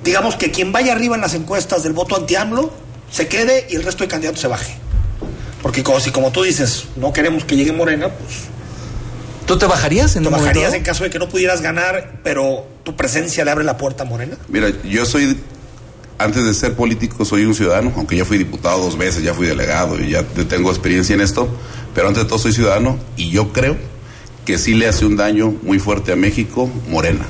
Digamos que quien vaya arriba en las encuestas del voto anti-AMLO se quede y el resto de candidatos se baje. Porque como, si como tú dices, no queremos que llegue Morena, pues ¿Tú te bajarías en te momento bajarías en caso de que no pudieras ganar, pero tu presencia le abre la puerta a Morena. Mira, yo soy, antes de ser político, soy un ciudadano, aunque ya fui diputado dos veces, ya fui delegado y ya te- tengo experiencia en esto, pero antes de todo soy ciudadano y yo creo que sí le hace un daño muy fuerte a México Morena.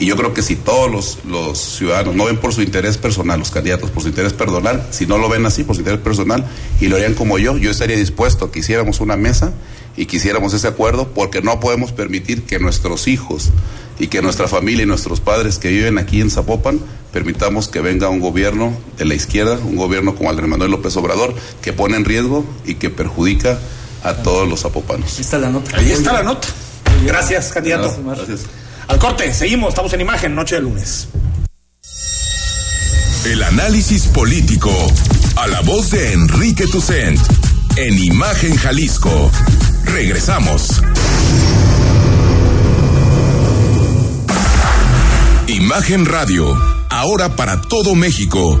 Y yo creo que si todos los, los ciudadanos no ven por su interés personal, los candidatos por su interés personal, si no lo ven así, por su interés personal, y lo harían como yo, yo estaría dispuesto a que hiciéramos una mesa y que hiciéramos ese acuerdo, porque no podemos permitir que nuestros hijos y que nuestra familia y nuestros padres que viven aquí en Zapopan permitamos que venga un gobierno de la izquierda, un gobierno como Andrés Manuel López Obrador, que pone en riesgo y que perjudica a todos los zapopanos. Ahí está la nota. Ahí está la nota. Gracias, candidato. Gracias. Al corte, seguimos, estamos en imagen, noche de lunes. El análisis político. A la voz de Enrique Tucent. En Imagen Jalisco. Regresamos. Imagen Radio. ahora para todo México.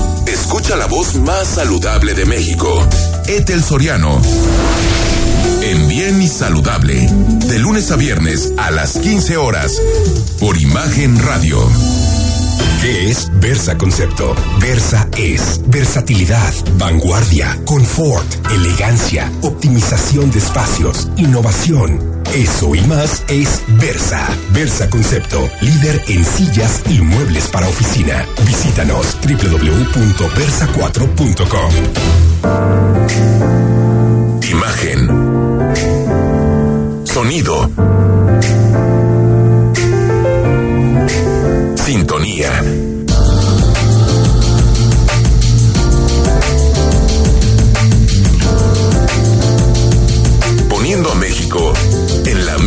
Escucha la voz más saludable de México. Etel Soriano. En Bien y Saludable. De lunes a viernes a las 15 horas. Por Imagen Radio. ¿Qué es Versa Concepto? Versa es versatilidad, vanguardia, confort, elegancia, optimización de espacios, innovación. Eso y más es Versa. Versa Concepto, líder en sillas y muebles para oficina. Visítanos www.versa4.com. Imagen. Sonido. Sintonía.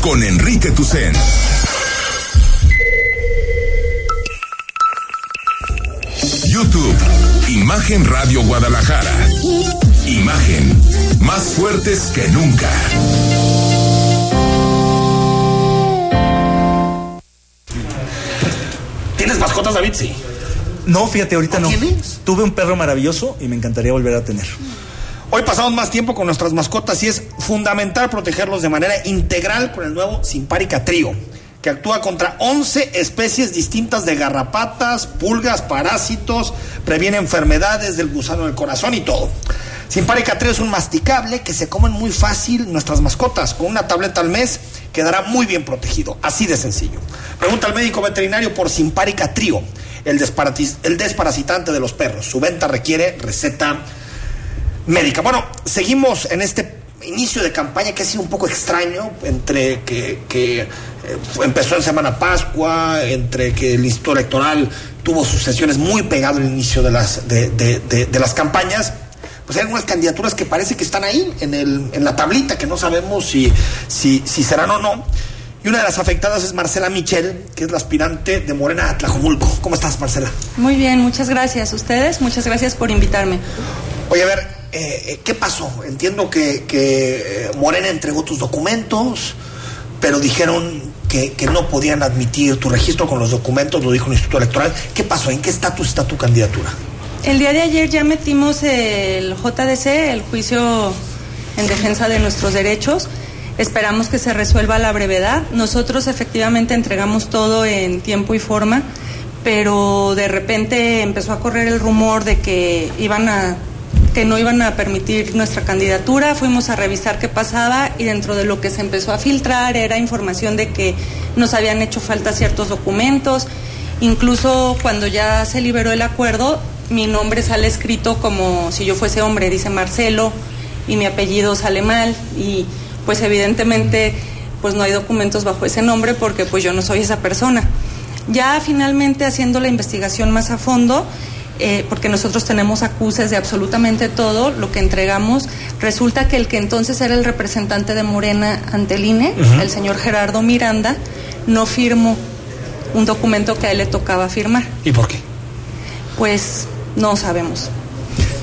con Enrique Tucen. YouTube, Imagen Radio Guadalajara. Imagen, más fuertes que nunca. ¿Tienes mascotas, David? Sí. No, fíjate, ahorita no. Tuve un perro maravilloso y me encantaría volver a tener. Hoy pasamos más tiempo con nuestras mascotas y es fundamental protegerlos de manera integral con el nuevo Simparica Trío, que actúa contra 11 especies distintas de garrapatas, pulgas, parásitos, previene enfermedades del gusano del corazón y todo. Simparica Trío es un masticable que se comen muy fácil nuestras mascotas. Con una tableta al mes quedará muy bien protegido. Así de sencillo. Pregunta al médico veterinario por Simparica Trío, el desparasitante de los perros. Su venta requiere receta médica. Bueno, seguimos en este inicio de campaña que ha sido un poco extraño, entre que, que, eh, empezó en Semana Pascua, entre que el Instituto Electoral tuvo sus sesiones muy pegado al inicio de las, de, de- de- de las campañas. Pues hay algunas candidaturas que parece que están ahí, en, el, en la tablita, que no sabemos si, si, si serán o no. Y una de las afectadas es Marcela Michel, que es la aspirante de Morena a Tlajomulco. ¿Cómo estás, Marcela? Muy bien, muchas gracias. Ustedes, muchas gracias por invitarme. Oye, a ver, eh, ¿qué pasó? Entiendo que, eh, Morena entregó tus documentos, pero dijeron que, que no podían admitir tu registro con los documentos, lo dijo el Instituto Electoral. ¿Qué pasó? ¿En qué estatus está tu candidatura? El día de ayer ya metimos el JDC, el juicio en defensa de nuestros derechos. Esperamos que se resuelva a la brevedad. Nosotros efectivamente entregamos todo en tiempo y forma, pero de repente empezó a correr el rumor de que iban a que no iban a permitir nuestra candidatura, fuimos a revisar qué pasaba y dentro de lo que se empezó a filtrar era información de que nos habían hecho falta ciertos documentos, incluso cuando ya se liberó el acuerdo, mi nombre sale escrito como si yo fuese hombre, dice Marcelo, y mi apellido sale mal y pues evidentemente pues no hay documentos bajo ese nombre porque pues yo no soy esa persona. Ya finalmente haciendo la investigación más a fondo, eh, porque nosotros tenemos acuses de absolutamente todo lo que entregamos, resulta que el que entonces era el representante de Morena ante el INE, el señor Gerardo Miranda, no firmó un documento que a él le tocaba firmar. ¿Y por qué? Pues no sabemos.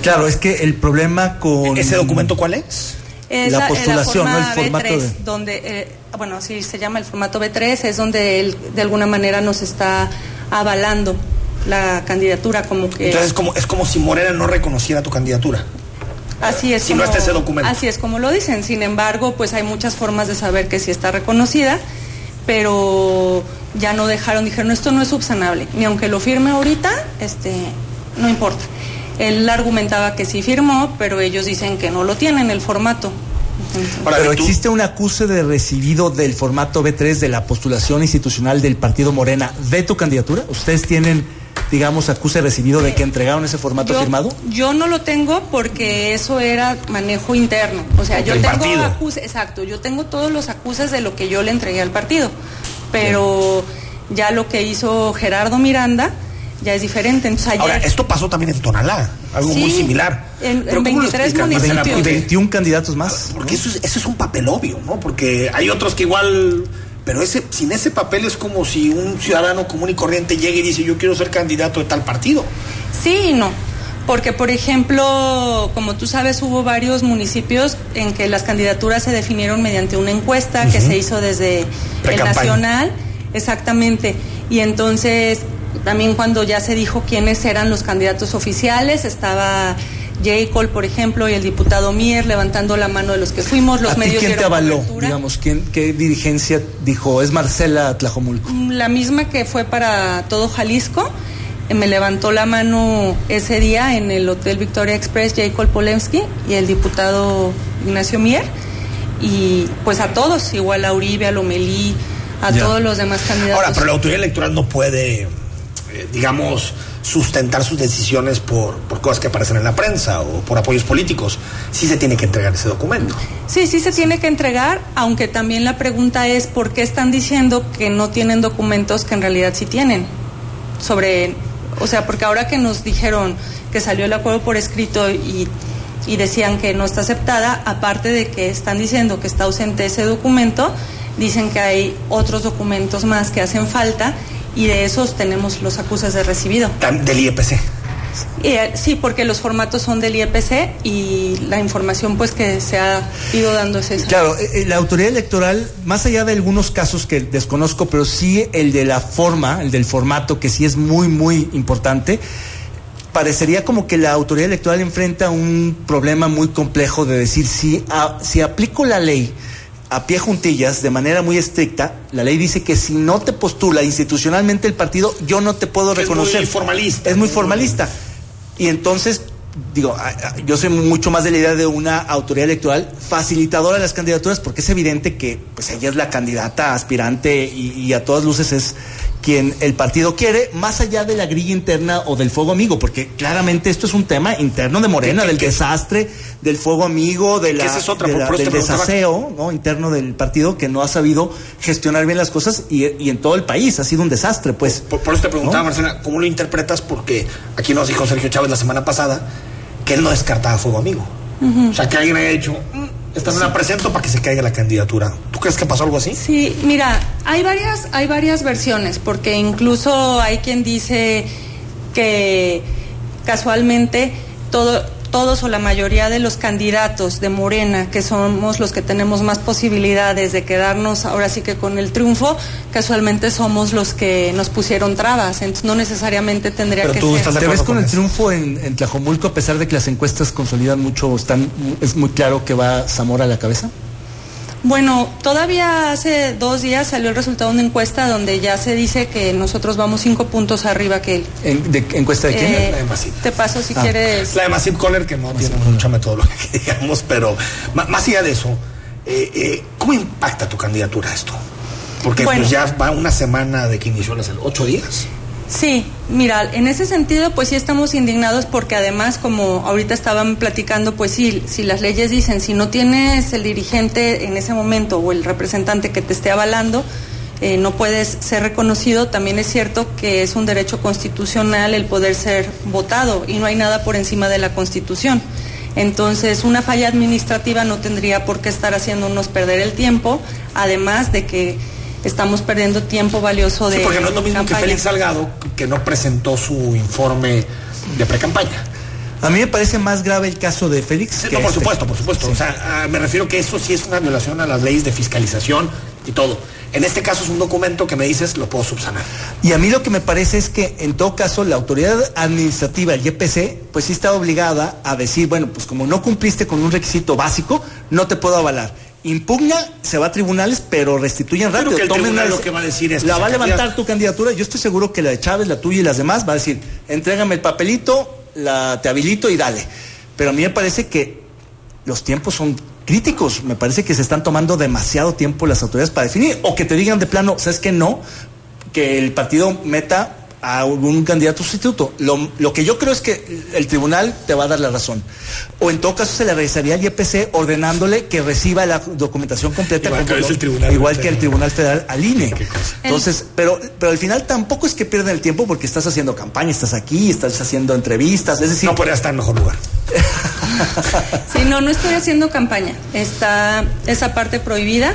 Claro, es que el problema con... ¿Ese documento cuál es? Es La postulación, forma ¿no? El formato B3, de- donde, eh, bueno, sí se llama el formato B3, es donde él de alguna manera nos está avalando la candidatura como que... Entonces es como, es como si Morena no reconociera tu candidatura. Así es Si no está ese documento. Así es como lo dicen. Sin embargo, pues hay muchas formas de saber que sí está reconocida, pero ya no dejaron, dijeron, esto no es subsanable. Ni aunque lo firme ahorita, este, no importa. Él argumentaba que sí firmó, pero ellos dicen que no lo tienen el formato. Pero existe un acuse de recibido del formato B3 de la postulación institucional del Partido Morena de tu candidatura. ¿Ustedes tienen, digamos, acuse recibido de que entregaron ese formato Yo- firmado? Yo no lo tengo porque eso era manejo interno. O sea, yo tengo partido. acuses, exacto, yo tengo todos los acuses de lo que yo le entregué al partido. Pero ya lo que hizo Gerardo Miranda ya es diferente. Entonces, ayer, Ahora, esto pasó también en Tonalá, algo Sí, muy similar. en- Pero en ¿cómo lo 23 explican, Marcela? municipios. Y Porque- 21 candidatos más. Porque eso es, eso es un papel obvio, ¿no? Porque hay otros que igual. Pero ese, sin ese papel es como si un ciudadano común y corriente llegue y dice: Yo quiero ser candidato de tal partido. Sí y no. Porque, por ejemplo, como tú sabes, hubo varios municipios en que las candidaturas se definieron mediante una encuesta que se hizo desde el nacional, exactamente. Y entonces, también cuando ya se dijo quiénes eran los candidatos oficiales, estaba J. Cole, por ejemplo, y el diputado Mier levantando la mano de los que fuimos, los ¿A medios quién te avaló? cobertura. Digamos, ¿quién, ¿qué dirigencia dijo? Es Marcela Tlajomulco. La misma que fue para todo Jalisco. eh, Me levantó la mano ese día en el Hotel Victoria Express Jacob Polensky y el diputado Ignacio Mier. Y pues a todos, igual a Uribe, a Lomelí, a Ya. todos los demás candidatos. Ahora, pero la autoridad electoral no puede, eh, digamos, sustentar sus decisiones por, por cosas que aparecen en la prensa o por apoyos políticos. Sí se tiene que entregar ese documento. Sí, sí se tiene que entregar, aunque también la pregunta es por qué están diciendo que no tienen documentos que en realidad sí tienen. Sobre, o sea, porque ahora que nos dijeron que salió el acuerdo por escrito y, y decían que no está aceptada, aparte de que están diciendo que está ausente ese documento, dicen que hay otros documentos más que hacen falta y de esos tenemos los acuses de recibido. Del IEPC. Y, eh, sí, porque los formatos son del IEPC y la información pues que se ha ido dando es esa. Claro, eh, eh, la autoridad electoral, más allá de algunos casos que desconozco, pero sí el de la forma, el del formato, que sí es muy, muy importante, parecería como que la autoridad electoral enfrenta un problema muy complejo de decir, si, a- si aplico la ley a pie juntillas, de manera muy estricta, la ley dice que si no te postula institucionalmente el partido, yo no te puedo Que es reconocer. muy formalista. Es muy formalista. Y entonces, digo, yo soy mucho más de la idea de una autoridad electoral facilitadora de las candidaturas, porque es evidente que pues ella es la candidata aspirante y, y a todas luces es quien el partido quiere, más allá de la grilla interna o del fuego amigo, porque claramente esto es un tema interno de Morena, del desastre, del fuego amigo, de la, es otra, de la- del desaseo ¿no? interno del partido que no ha sabido gestionar bien las cosas y, y en todo el país ha sido un desastre, pues. Por, por eso te preguntaba, ¿No? Marcela, ¿cómo lo interpretas? Porque aquí nos dijo Sergio Chávez la semana pasada que él no descartaba fuego amigo. O sea, que alguien haya dicho, "Mm, esta no la presento para que se caiga la candidatura. ¿Tú crees que pasó algo así? Sí, mira, hay varias, hay varias versiones, porque incluso hay quien dice que casualmente todo, todos o la mayoría de los candidatos de Morena, que somos los que tenemos más posibilidades de quedarnos ahora sí que con el triunfo, casualmente somos los que nos pusieron trabas, entonces no necesariamente tendría que ser. ¿Te ves con el triunfo en, en Tlajomulco a pesar de que las encuestas consolidan mucho, están, es muy claro que va Zamora a la cabeza? Bueno, todavía hace dos días salió el resultado de una encuesta donde ya se dice que nosotros vamos cinco puntos arriba que él. ¿En, de, ¿Encuesta de quién? Eh, La de Masip. te paso si Ah. quieres. La de Masip Kohler, que no tiene mucha metodología, que (laughs) digamos, pero ma- más allá de eso, eh, eh, ¿cómo impacta tu candidatura esto? Porque Bueno. pues ya va una semana de que inició las ocho días. Sí, mira, en ese sentido, pues sí estamos indignados porque además, como ahorita estaban platicando, pues sí, si las leyes dicen, si no tienes el dirigente en ese momento o el representante que te esté avalando, eh, no puedes ser reconocido, también es cierto que es un derecho constitucional el poder ser votado y no hay nada por encima de la Constitución. Entonces, una falla administrativa no tendría por qué estar haciéndonos perder el tiempo, además de que estamos perdiendo tiempo valioso de Sí, porque no es lo mismo campaña. que Félix Salgado, que no presentó su informe de pre-campaña. A mí me parece más grave el caso de Félix. Sí, que no, por este. supuesto, por supuesto. O sea, me refiero que eso sí es una violación a las leyes de fiscalización y todo. En este caso es un documento que me dices lo puedo subsanar. Y a mí lo que me parece es que en todo caso la autoridad administrativa, el YPC, pues sí está obligada a decir, bueno, pues como no cumpliste con un requisito básico, no te puedo avalar. Impugna, se va a tribunales, pero restituyen Creo rápido. que el Tomen tribunal lo que va a decir es que La va a levantar tu candidatura. Yo estoy seguro que la de Chávez, la tuya y las demás va a decir, entrégame el papelito, la te habilito y dale. Pero a mí me parece que los tiempos son críticos. Me parece que se están tomando demasiado tiempo las autoridades para definir. O que te digan de plano, ¿sabes qué? No, que el partido meta a algún candidato sustituto. Lo, lo que yo creo es que el tribunal te va a dar la razón. O en todo caso se le revisaría al IEPC ordenándole que reciba la documentación completa Igual como que lo- es el tribunal igual federal. que el Tribunal Federal al INE. Entonces, pero, pero al final tampoco es que pierdan el tiempo porque estás haciendo campaña, estás aquí, estás haciendo entrevistas, es decir... No podría estar en mejor lugar. Sí, no, no estoy haciendo campaña. Está esa parte prohibida.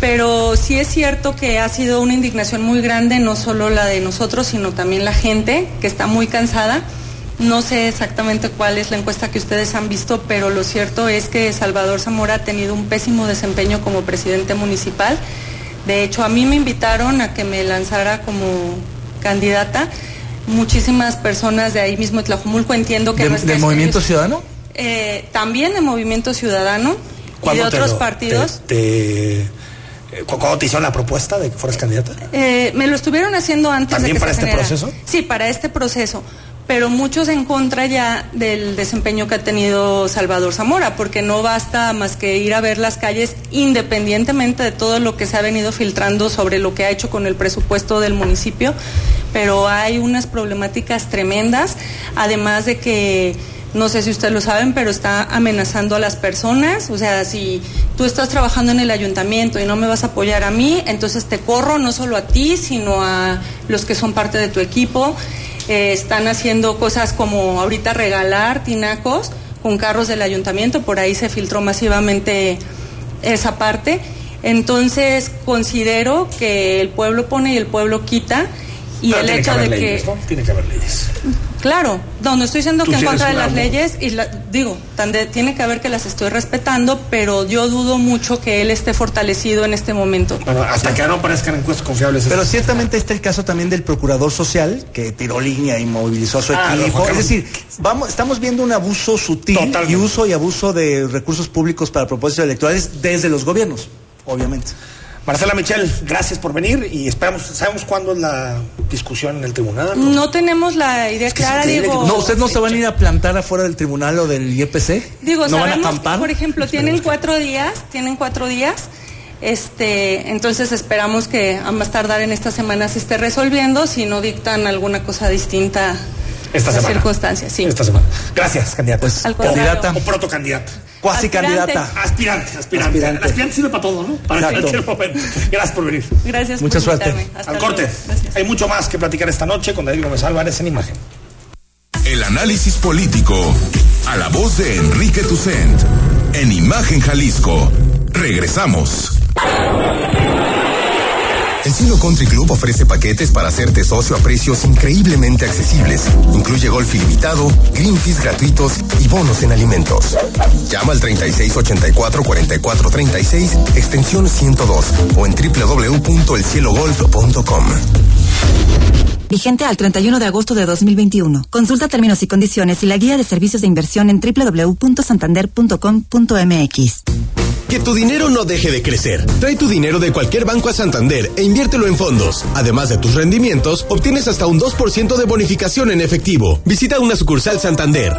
Pero sí es cierto que ha sido una indignación muy grande, no solo la de nosotros, sino también la gente, que está muy cansada. No sé exactamente cuál es la encuesta que ustedes han visto, pero lo cierto es que Salvador Zamora ha tenido un pésimo desempeño como presidente municipal. De hecho, a mí me invitaron a que me lanzara como candidata. Muchísimas personas de ahí mismo de Tlajumulco entiendo que ¿De, no es de Movimiento ellos- Ciudadano? eh, también de Movimiento Ciudadano y de ¿Cuándo te otros lo- partidos. te- te- eh, ¿Cuándo te hicieron la propuesta de que fueras candidata? Eh, me lo estuvieron haciendo antes ¿También de que para se este generara. proceso? Sí, para este proceso. Pero muchos en contra ya del desempeño que ha tenido Salvador Zamora, porque no basta más que ir a ver las calles independientemente de todo lo que se ha venido filtrando sobre lo que ha hecho con el presupuesto del municipio, pero hay unas problemáticas tremendas, además de que no sé si ustedes lo saben, pero está amenazando a las personas. O sea, si tú estás trabajando en el ayuntamiento y no me vas a apoyar a mí, entonces te corro no solo a ti, sino a los que son parte de tu equipo. Eh, están haciendo cosas como ahorita regalar tinacos con carros del ayuntamiento, por ahí se filtró masivamente esa parte. Entonces considero que el pueblo pone y el pueblo quita. Y Pero el hecho de leyes, que ¿no? Tiene que haber leyes. Claro, no, no estoy diciendo que en sí contra de las leyes y la- digo, tiene que haber que las estoy respetando, pero yo dudo mucho que él esté fortalecido en este momento. Bueno, hasta que no aparezcan encuestas confiables. Pero ciertamente está el caso también del procurador social que tiró línea y movilizó a su Ah, equipo. Es decir, vamos, estamos viendo un abuso sutil y uso y abuso de recursos públicos para propósitos electorales desde los gobiernos, obviamente. Marcela Michel, gracias por venir y esperamos, ¿sabemos cuándo es la discusión en el tribunal? No tenemos la idea clara, digo. No, ¿ustedes no se van a ir a plantar afuera del tribunal o del IEPC? Digo, ¿No van a que, acampar? por ejemplo, tienen cuatro días, tienen cuatro días. Este, entonces esperamos que a más tardar en esta semana se esté resolviendo, si no dictan alguna cosa distinta Esta las semana. circunstancias. Sí. Esta semana. Gracias, candidata. Pues, Al candidata. O protocandidata. Cuasi Aspirante. candidata. Aspirante, aspirante. Aspirante. El aspirante sirve para todo, ¿no? Para Exacto. cualquier momento. Gracias por venir. Gracias Mucha por suerte. Hasta Al corte. Hay mucho más que platicar esta noche con David Gómez Álvarez en imagen. El análisis político. A la voz de Enrique Tucent. En Imagen Jalisco. Regresamos. El Cielo Country Club ofrece paquetes para hacerte socio a precios increíblemente accesibles. Incluye golf ilimitado, green fees gratuitos y bonos en alimentos. Llama al 3684-4436, extensión 102 o en www.elcielogolf.com. Vigente al 31 de agosto de 2021. Consulta términos y condiciones y la guía de servicios de inversión en www.santander.com.mx. Que tu dinero no deje de crecer. Trae tu dinero de cualquier banco a Santander e inviértelo en fondos. Además de tus rendimientos, obtienes hasta un 2% de bonificación en efectivo. Visita una sucursal Santander.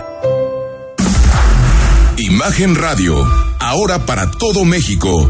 Imagen Radio. Ahora para todo México.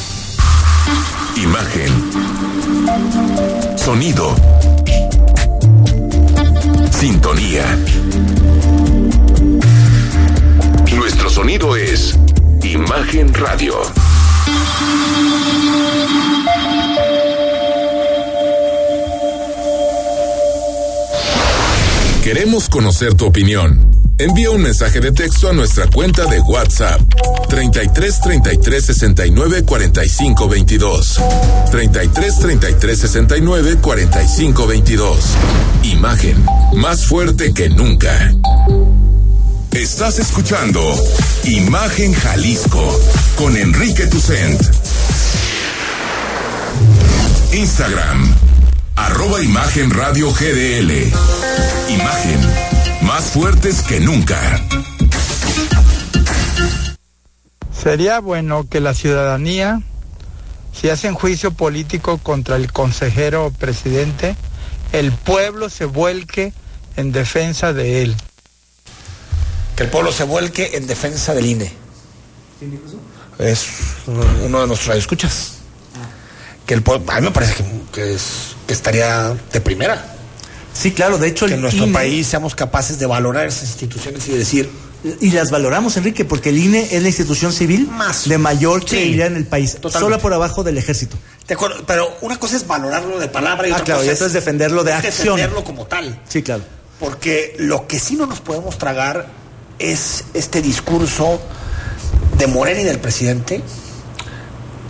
Imagen. Sonido. Sintonía. Nuestro sonido es Imagen Radio. Queremos conocer tu opinión. Envía un mensaje de texto a nuestra cuenta de WhatsApp 33 33 69 45 22. 33 33 69 45 22. Imagen más fuerte que nunca. Estás escuchando Imagen Jalisco con Enrique Tucent. Instagram arroba Imagen Radio GDL. Imagen más fuertes que nunca. Sería bueno que la ciudadanía, si hacen juicio político contra el consejero presidente, el pueblo se vuelque en defensa de él. Que el pueblo se vuelque en defensa del INE. Es uno de nuestros escuchas. Que el pueblo, a mí me parece que, que es, que estaría de primera. Sí, claro, de hecho que en nuestro INE país seamos capaces de valorar esas instituciones y decir y las valoramos, Enrique, porque el INE es la institución civil de mayor credibilidad en el país, solo por abajo del ejército. De acuerdo, pero una cosa es valorarlo de palabra y Ah, otra claro, y cosa otra es defenderlo de es acción. defenderlo como tal. Sí, claro. Porque lo que sí no nos podemos tragar es este discurso de Morena y del presidente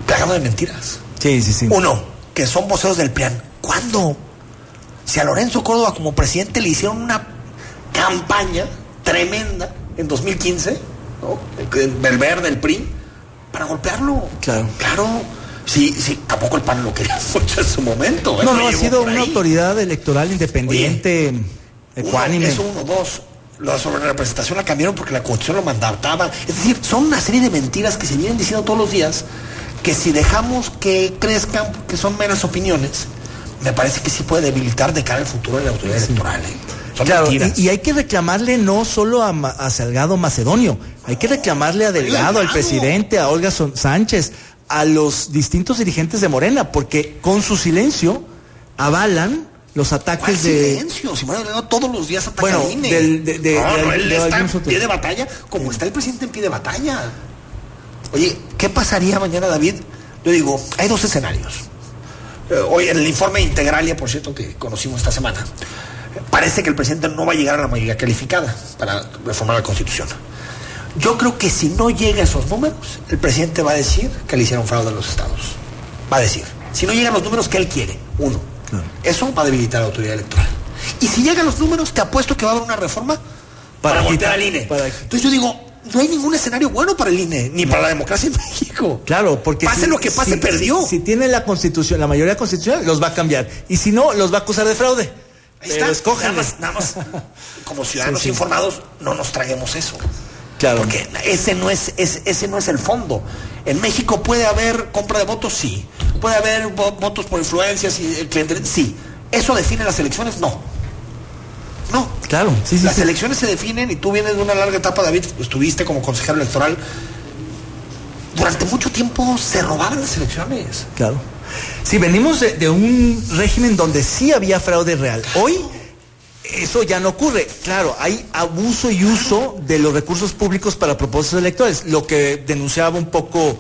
plagado de mentiras. Sí, sí, sí. Uno, que son voceros del PRIAN. ¿Cuándo? Si a Lorenzo Córdoba como presidente le hicieron una campaña tremenda en 2015, ¿no? Del verde, del PRI, para golpearlo. Claro. Claro. Sí, sí, tampoco el PAN lo quería (laughs) mucho en su momento. ¿eh? No, no, ha sido una autoridad electoral independiente, Uno, ecuánime. eso uno, dos. La sobrerepresentación la cambiaron porque la constitución lo mandataba. Es decir, son una serie de mentiras que se vienen diciendo todos los días que si dejamos que crezcan, que son meras opiniones, me parece que sí puede debilitar de cara al futuro de la autoridad electoral. ¿eh? Claro, y, y hay que reclamarle no solo a, Salgado Macedonio, hay que reclamarle a Delgado, al presidente, a Olga Son- Sánchez, a los distintos dirigentes de Morena, porque con su silencio avalan los ¿Cuál ataques de... silencio? Si Mario Delgado todos los días ataca Bueno, INE. del- de- de- no, de- no, él de está en pie de batalla como está el presidente en pie de batalla. Oye, ¿qué pasaría mañana, David? Yo digo, hay dos escenarios. Eh, hoy en el informe Integralia, por cierto, que conocimos esta semana, parece que el presidente no va a llegar a la mayoría calificada para reformar la Constitución. Yo creo que si no llega a esos números, el presidente va a decir que le hicieron fraude a los estados. Va a decir. Si no llegan los números que él quiere, uno. Eso va a debilitar la autoridad electoral. Y si llegan los números, te apuesto que va a haber una reforma para, Para golpear quitar- al INE. para- Entonces yo digo, no hay ningún escenario bueno para el INE, ni para la democracia en (laughs) México. Claro, porque Pase lo que pase, perdió. Si, tiene la constitución, la mayoría constitucional, los va a cambiar. Y si no, los va a acusar de fraude. Ahí Pero está. escójanle. Nada más, nada más, (laughs) como ciudadanos Sí, sí. informados, no nos traguemos eso. Claro. Porque ese no es, es- ese no es el fondo. En México puede haber compra de votos, sí. Puede haber vo- votos por influencias y cliente, sí. ¿Eso define las elecciones? No. No. Claro, sí, sí. Las sí. elecciones se definen y tú vienes de una larga etapa, David, estuviste como consejero electoral. Durante mucho tiempo se robaban las elecciones. Claro. Sí, venimos de, de un régimen donde sí había fraude real. Hoy eso ya no ocurre. Claro, hay abuso y uso de los recursos públicos para propósitos electorales, lo que denunciaba un poco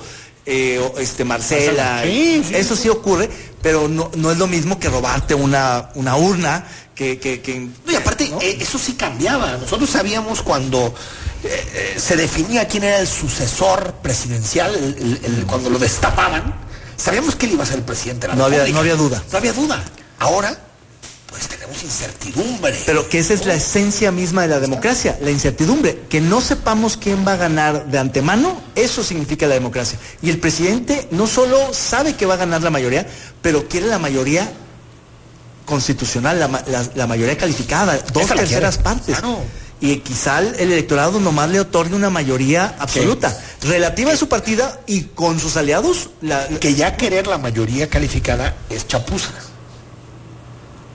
eh, este Marcela. Sí, sí, eso sí ocurre, pero no, no es lo mismo que robarte una, una urna que... que, que- No, y aparte, eh, eso sí cambiaba. Nosotros sabíamos cuando eh, eh, se definía quién era el sucesor presidencial, el- el- el- cuando lo destapaban, sabíamos que él iba a ser el presidente de la No había- no había duda. No había duda. Ahora, incertidumbre. Pero que esa es la esencia misma de la democracia, la incertidumbre. Que no sepamos quién va a ganar de antemano, eso significa la democracia. Y el presidente no solo sabe que va a ganar la mayoría, pero quiere la mayoría constitucional, la, la- la mayoría calificada, dos Esa terceras partes. Y quizá el el electorado nomás le otorgue una mayoría absoluta, relativa a su partida y con sus aliados. La, Que ya querer la mayoría calificada es chapuza.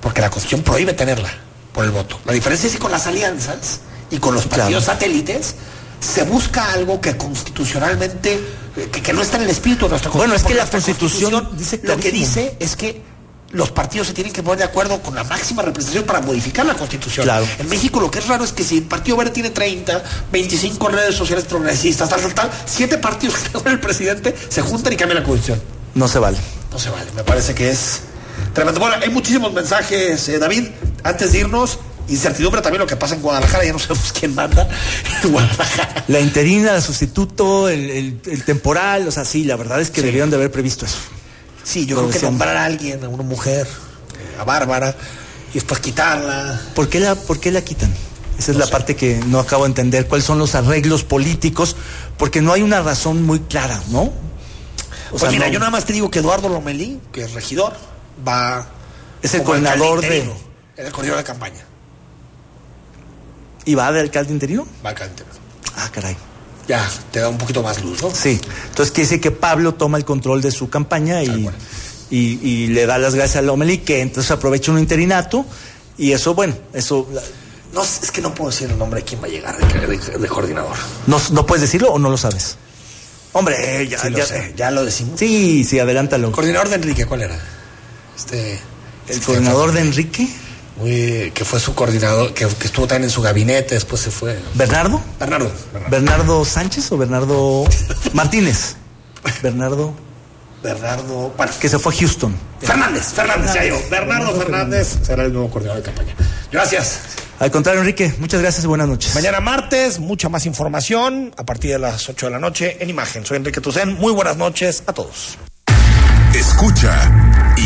Porque la Constitución prohíbe tenerla por el voto. La diferencia es que con las alianzas y con los partidos satélites se busca algo que constitucionalmente, eh, que, que no está en el espíritu de nuestra Bueno, es que la Constitución dice lo que dice es que los partidos se tienen que poner de acuerdo con la máxima representación para modificar la Constitución. Claro. En México lo que es raro es que si el Partido Verde tiene 30, 25 redes sociales progresistas, tal, tal, tal, siete partidos que (laughs) el presidente se juntan y cambian la Constitución. No se vale. No se vale, me parece que es tremendo. Bueno, hay muchísimos mensajes, eh, David. Antes de irnos, incertidumbre también lo que pasa en Guadalajara, ya no sabemos quién manda (laughs) en Guadalajara. La interina, el sustituto, el, el- el temporal, o sea, sí, la verdad es que debieron de haber previsto eso. Sí, yo creo que nombrar a alguien, a una mujer, a Bárbara, y después quitarla. ¿Por qué la, por qué la quitan? Esa es la parte que no acabo de entender. ¿Cuáles son los arreglos políticos? Porque no hay una razón muy clara, ¿no? O Pues sea, mira, no- yo nada más te digo que Eduardo Lomelí, que es regidor, va. Es el coordinador de- el coordinador de campaña. ¿Y va de alcalde interino? Va alcalde interino. Ah, caray. Ya, te da un poquito más luz, ¿no? Sí. Entonces quiere decir que Pablo toma el control de su campaña y, y, y le da las gracias a Lomeli, que entonces aprovecha un interinato y eso, bueno, eso... No, es que no puedo decir el nombre de quién va a llegar de, de- de coordinador. ¿no, ¿No puedes decirlo o no lo sabes? Hombre, ya, Sí lo ya, sé, ya lo decimos. Sí, sí, adelántalo. Coordinador de Enrique, ¿cuál era? Este. ¿El coordinador de Enrique? Muy, que fue su coordinador, que, que estuvo también en su gabinete, después se fue. ¿Bernardo? Bernardo. ¿Bernardo Sánchez o Bernardo (laughs) Martínez? Bernardo. Bernardo. Bueno. Que se fue a Houston. Fernández, Fernández, ya yo. Bernardo Fernández será el nuevo coordinador de campaña. Gracias. Al contrario, Enrique, muchas gracias y buenas noches. Mañana martes, mucha más información a partir de las 8 de la noche en Imagen. Soy Enrique Tucen. Muy buenas noches a todos. Escucha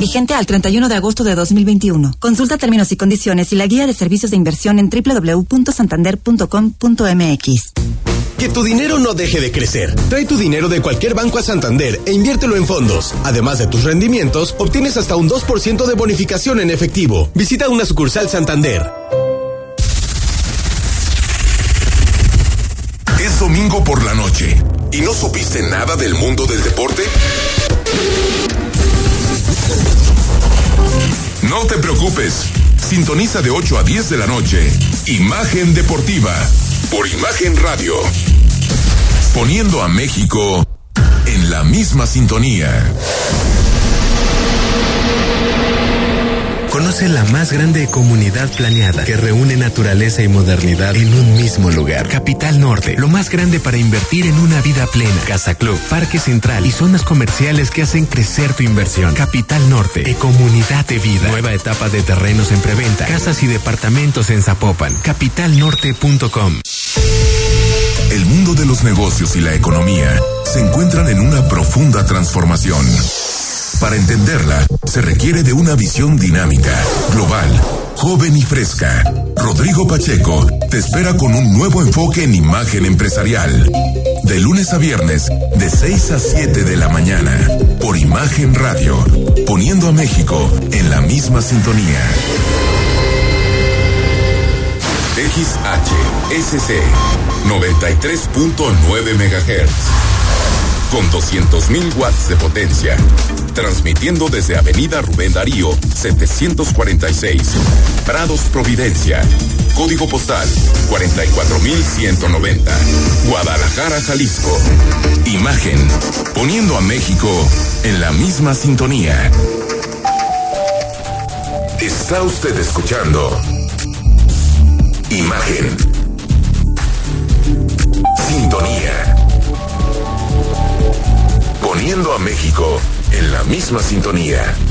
Vigente al 31 de agosto de 2021. Consulta términos y condiciones y la guía de servicios de inversión en www.santander.com.mx. Que tu dinero no deje de crecer. Trae tu dinero de cualquier banco a Santander e inviértelo en fondos. Además de tus rendimientos, obtienes hasta un 2% de bonificación en efectivo. Visita una sucursal Santander. Es domingo por la noche y no supiste nada del mundo del deporte. No te preocupes. Sintoniza de 8 a 10 de la noche. Imagen Deportiva. Por Imagen Radio. Poniendo a México en la misma sintonía. Conoce la más grande comunidad planeada que reúne naturaleza y modernidad en un mismo lugar. Capital Norte, lo más grande para invertir en una vida plena. Casa Club, Parque Central y zonas comerciales que hacen crecer tu inversión. Capital Norte, de comunidad de vida. Nueva etapa de terrenos en preventa. Casas y departamentos en Zapopan. Capitalnorte.com. El mundo de los negocios y la economía se encuentran en una profunda transformación. Para entenderla, se requiere de una visión dinámica, global, joven y fresca. Rodrigo Pacheco te espera con un nuevo enfoque en imagen empresarial. De lunes a viernes, de 6 a 7 de la mañana, por Imagen Radio, poniendo a México en la misma sintonía. XHSC 93.9 MHz con 200.000 watts de potencia, transmitiendo desde Avenida Rubén Darío 746, Prados Providencia, código postal 44190, Guadalajara, Jalisco. Imagen, poniendo a México en la misma sintonía. Está usted escuchando Imagen. Sintonía. Poniendo a México en la misma sintonía.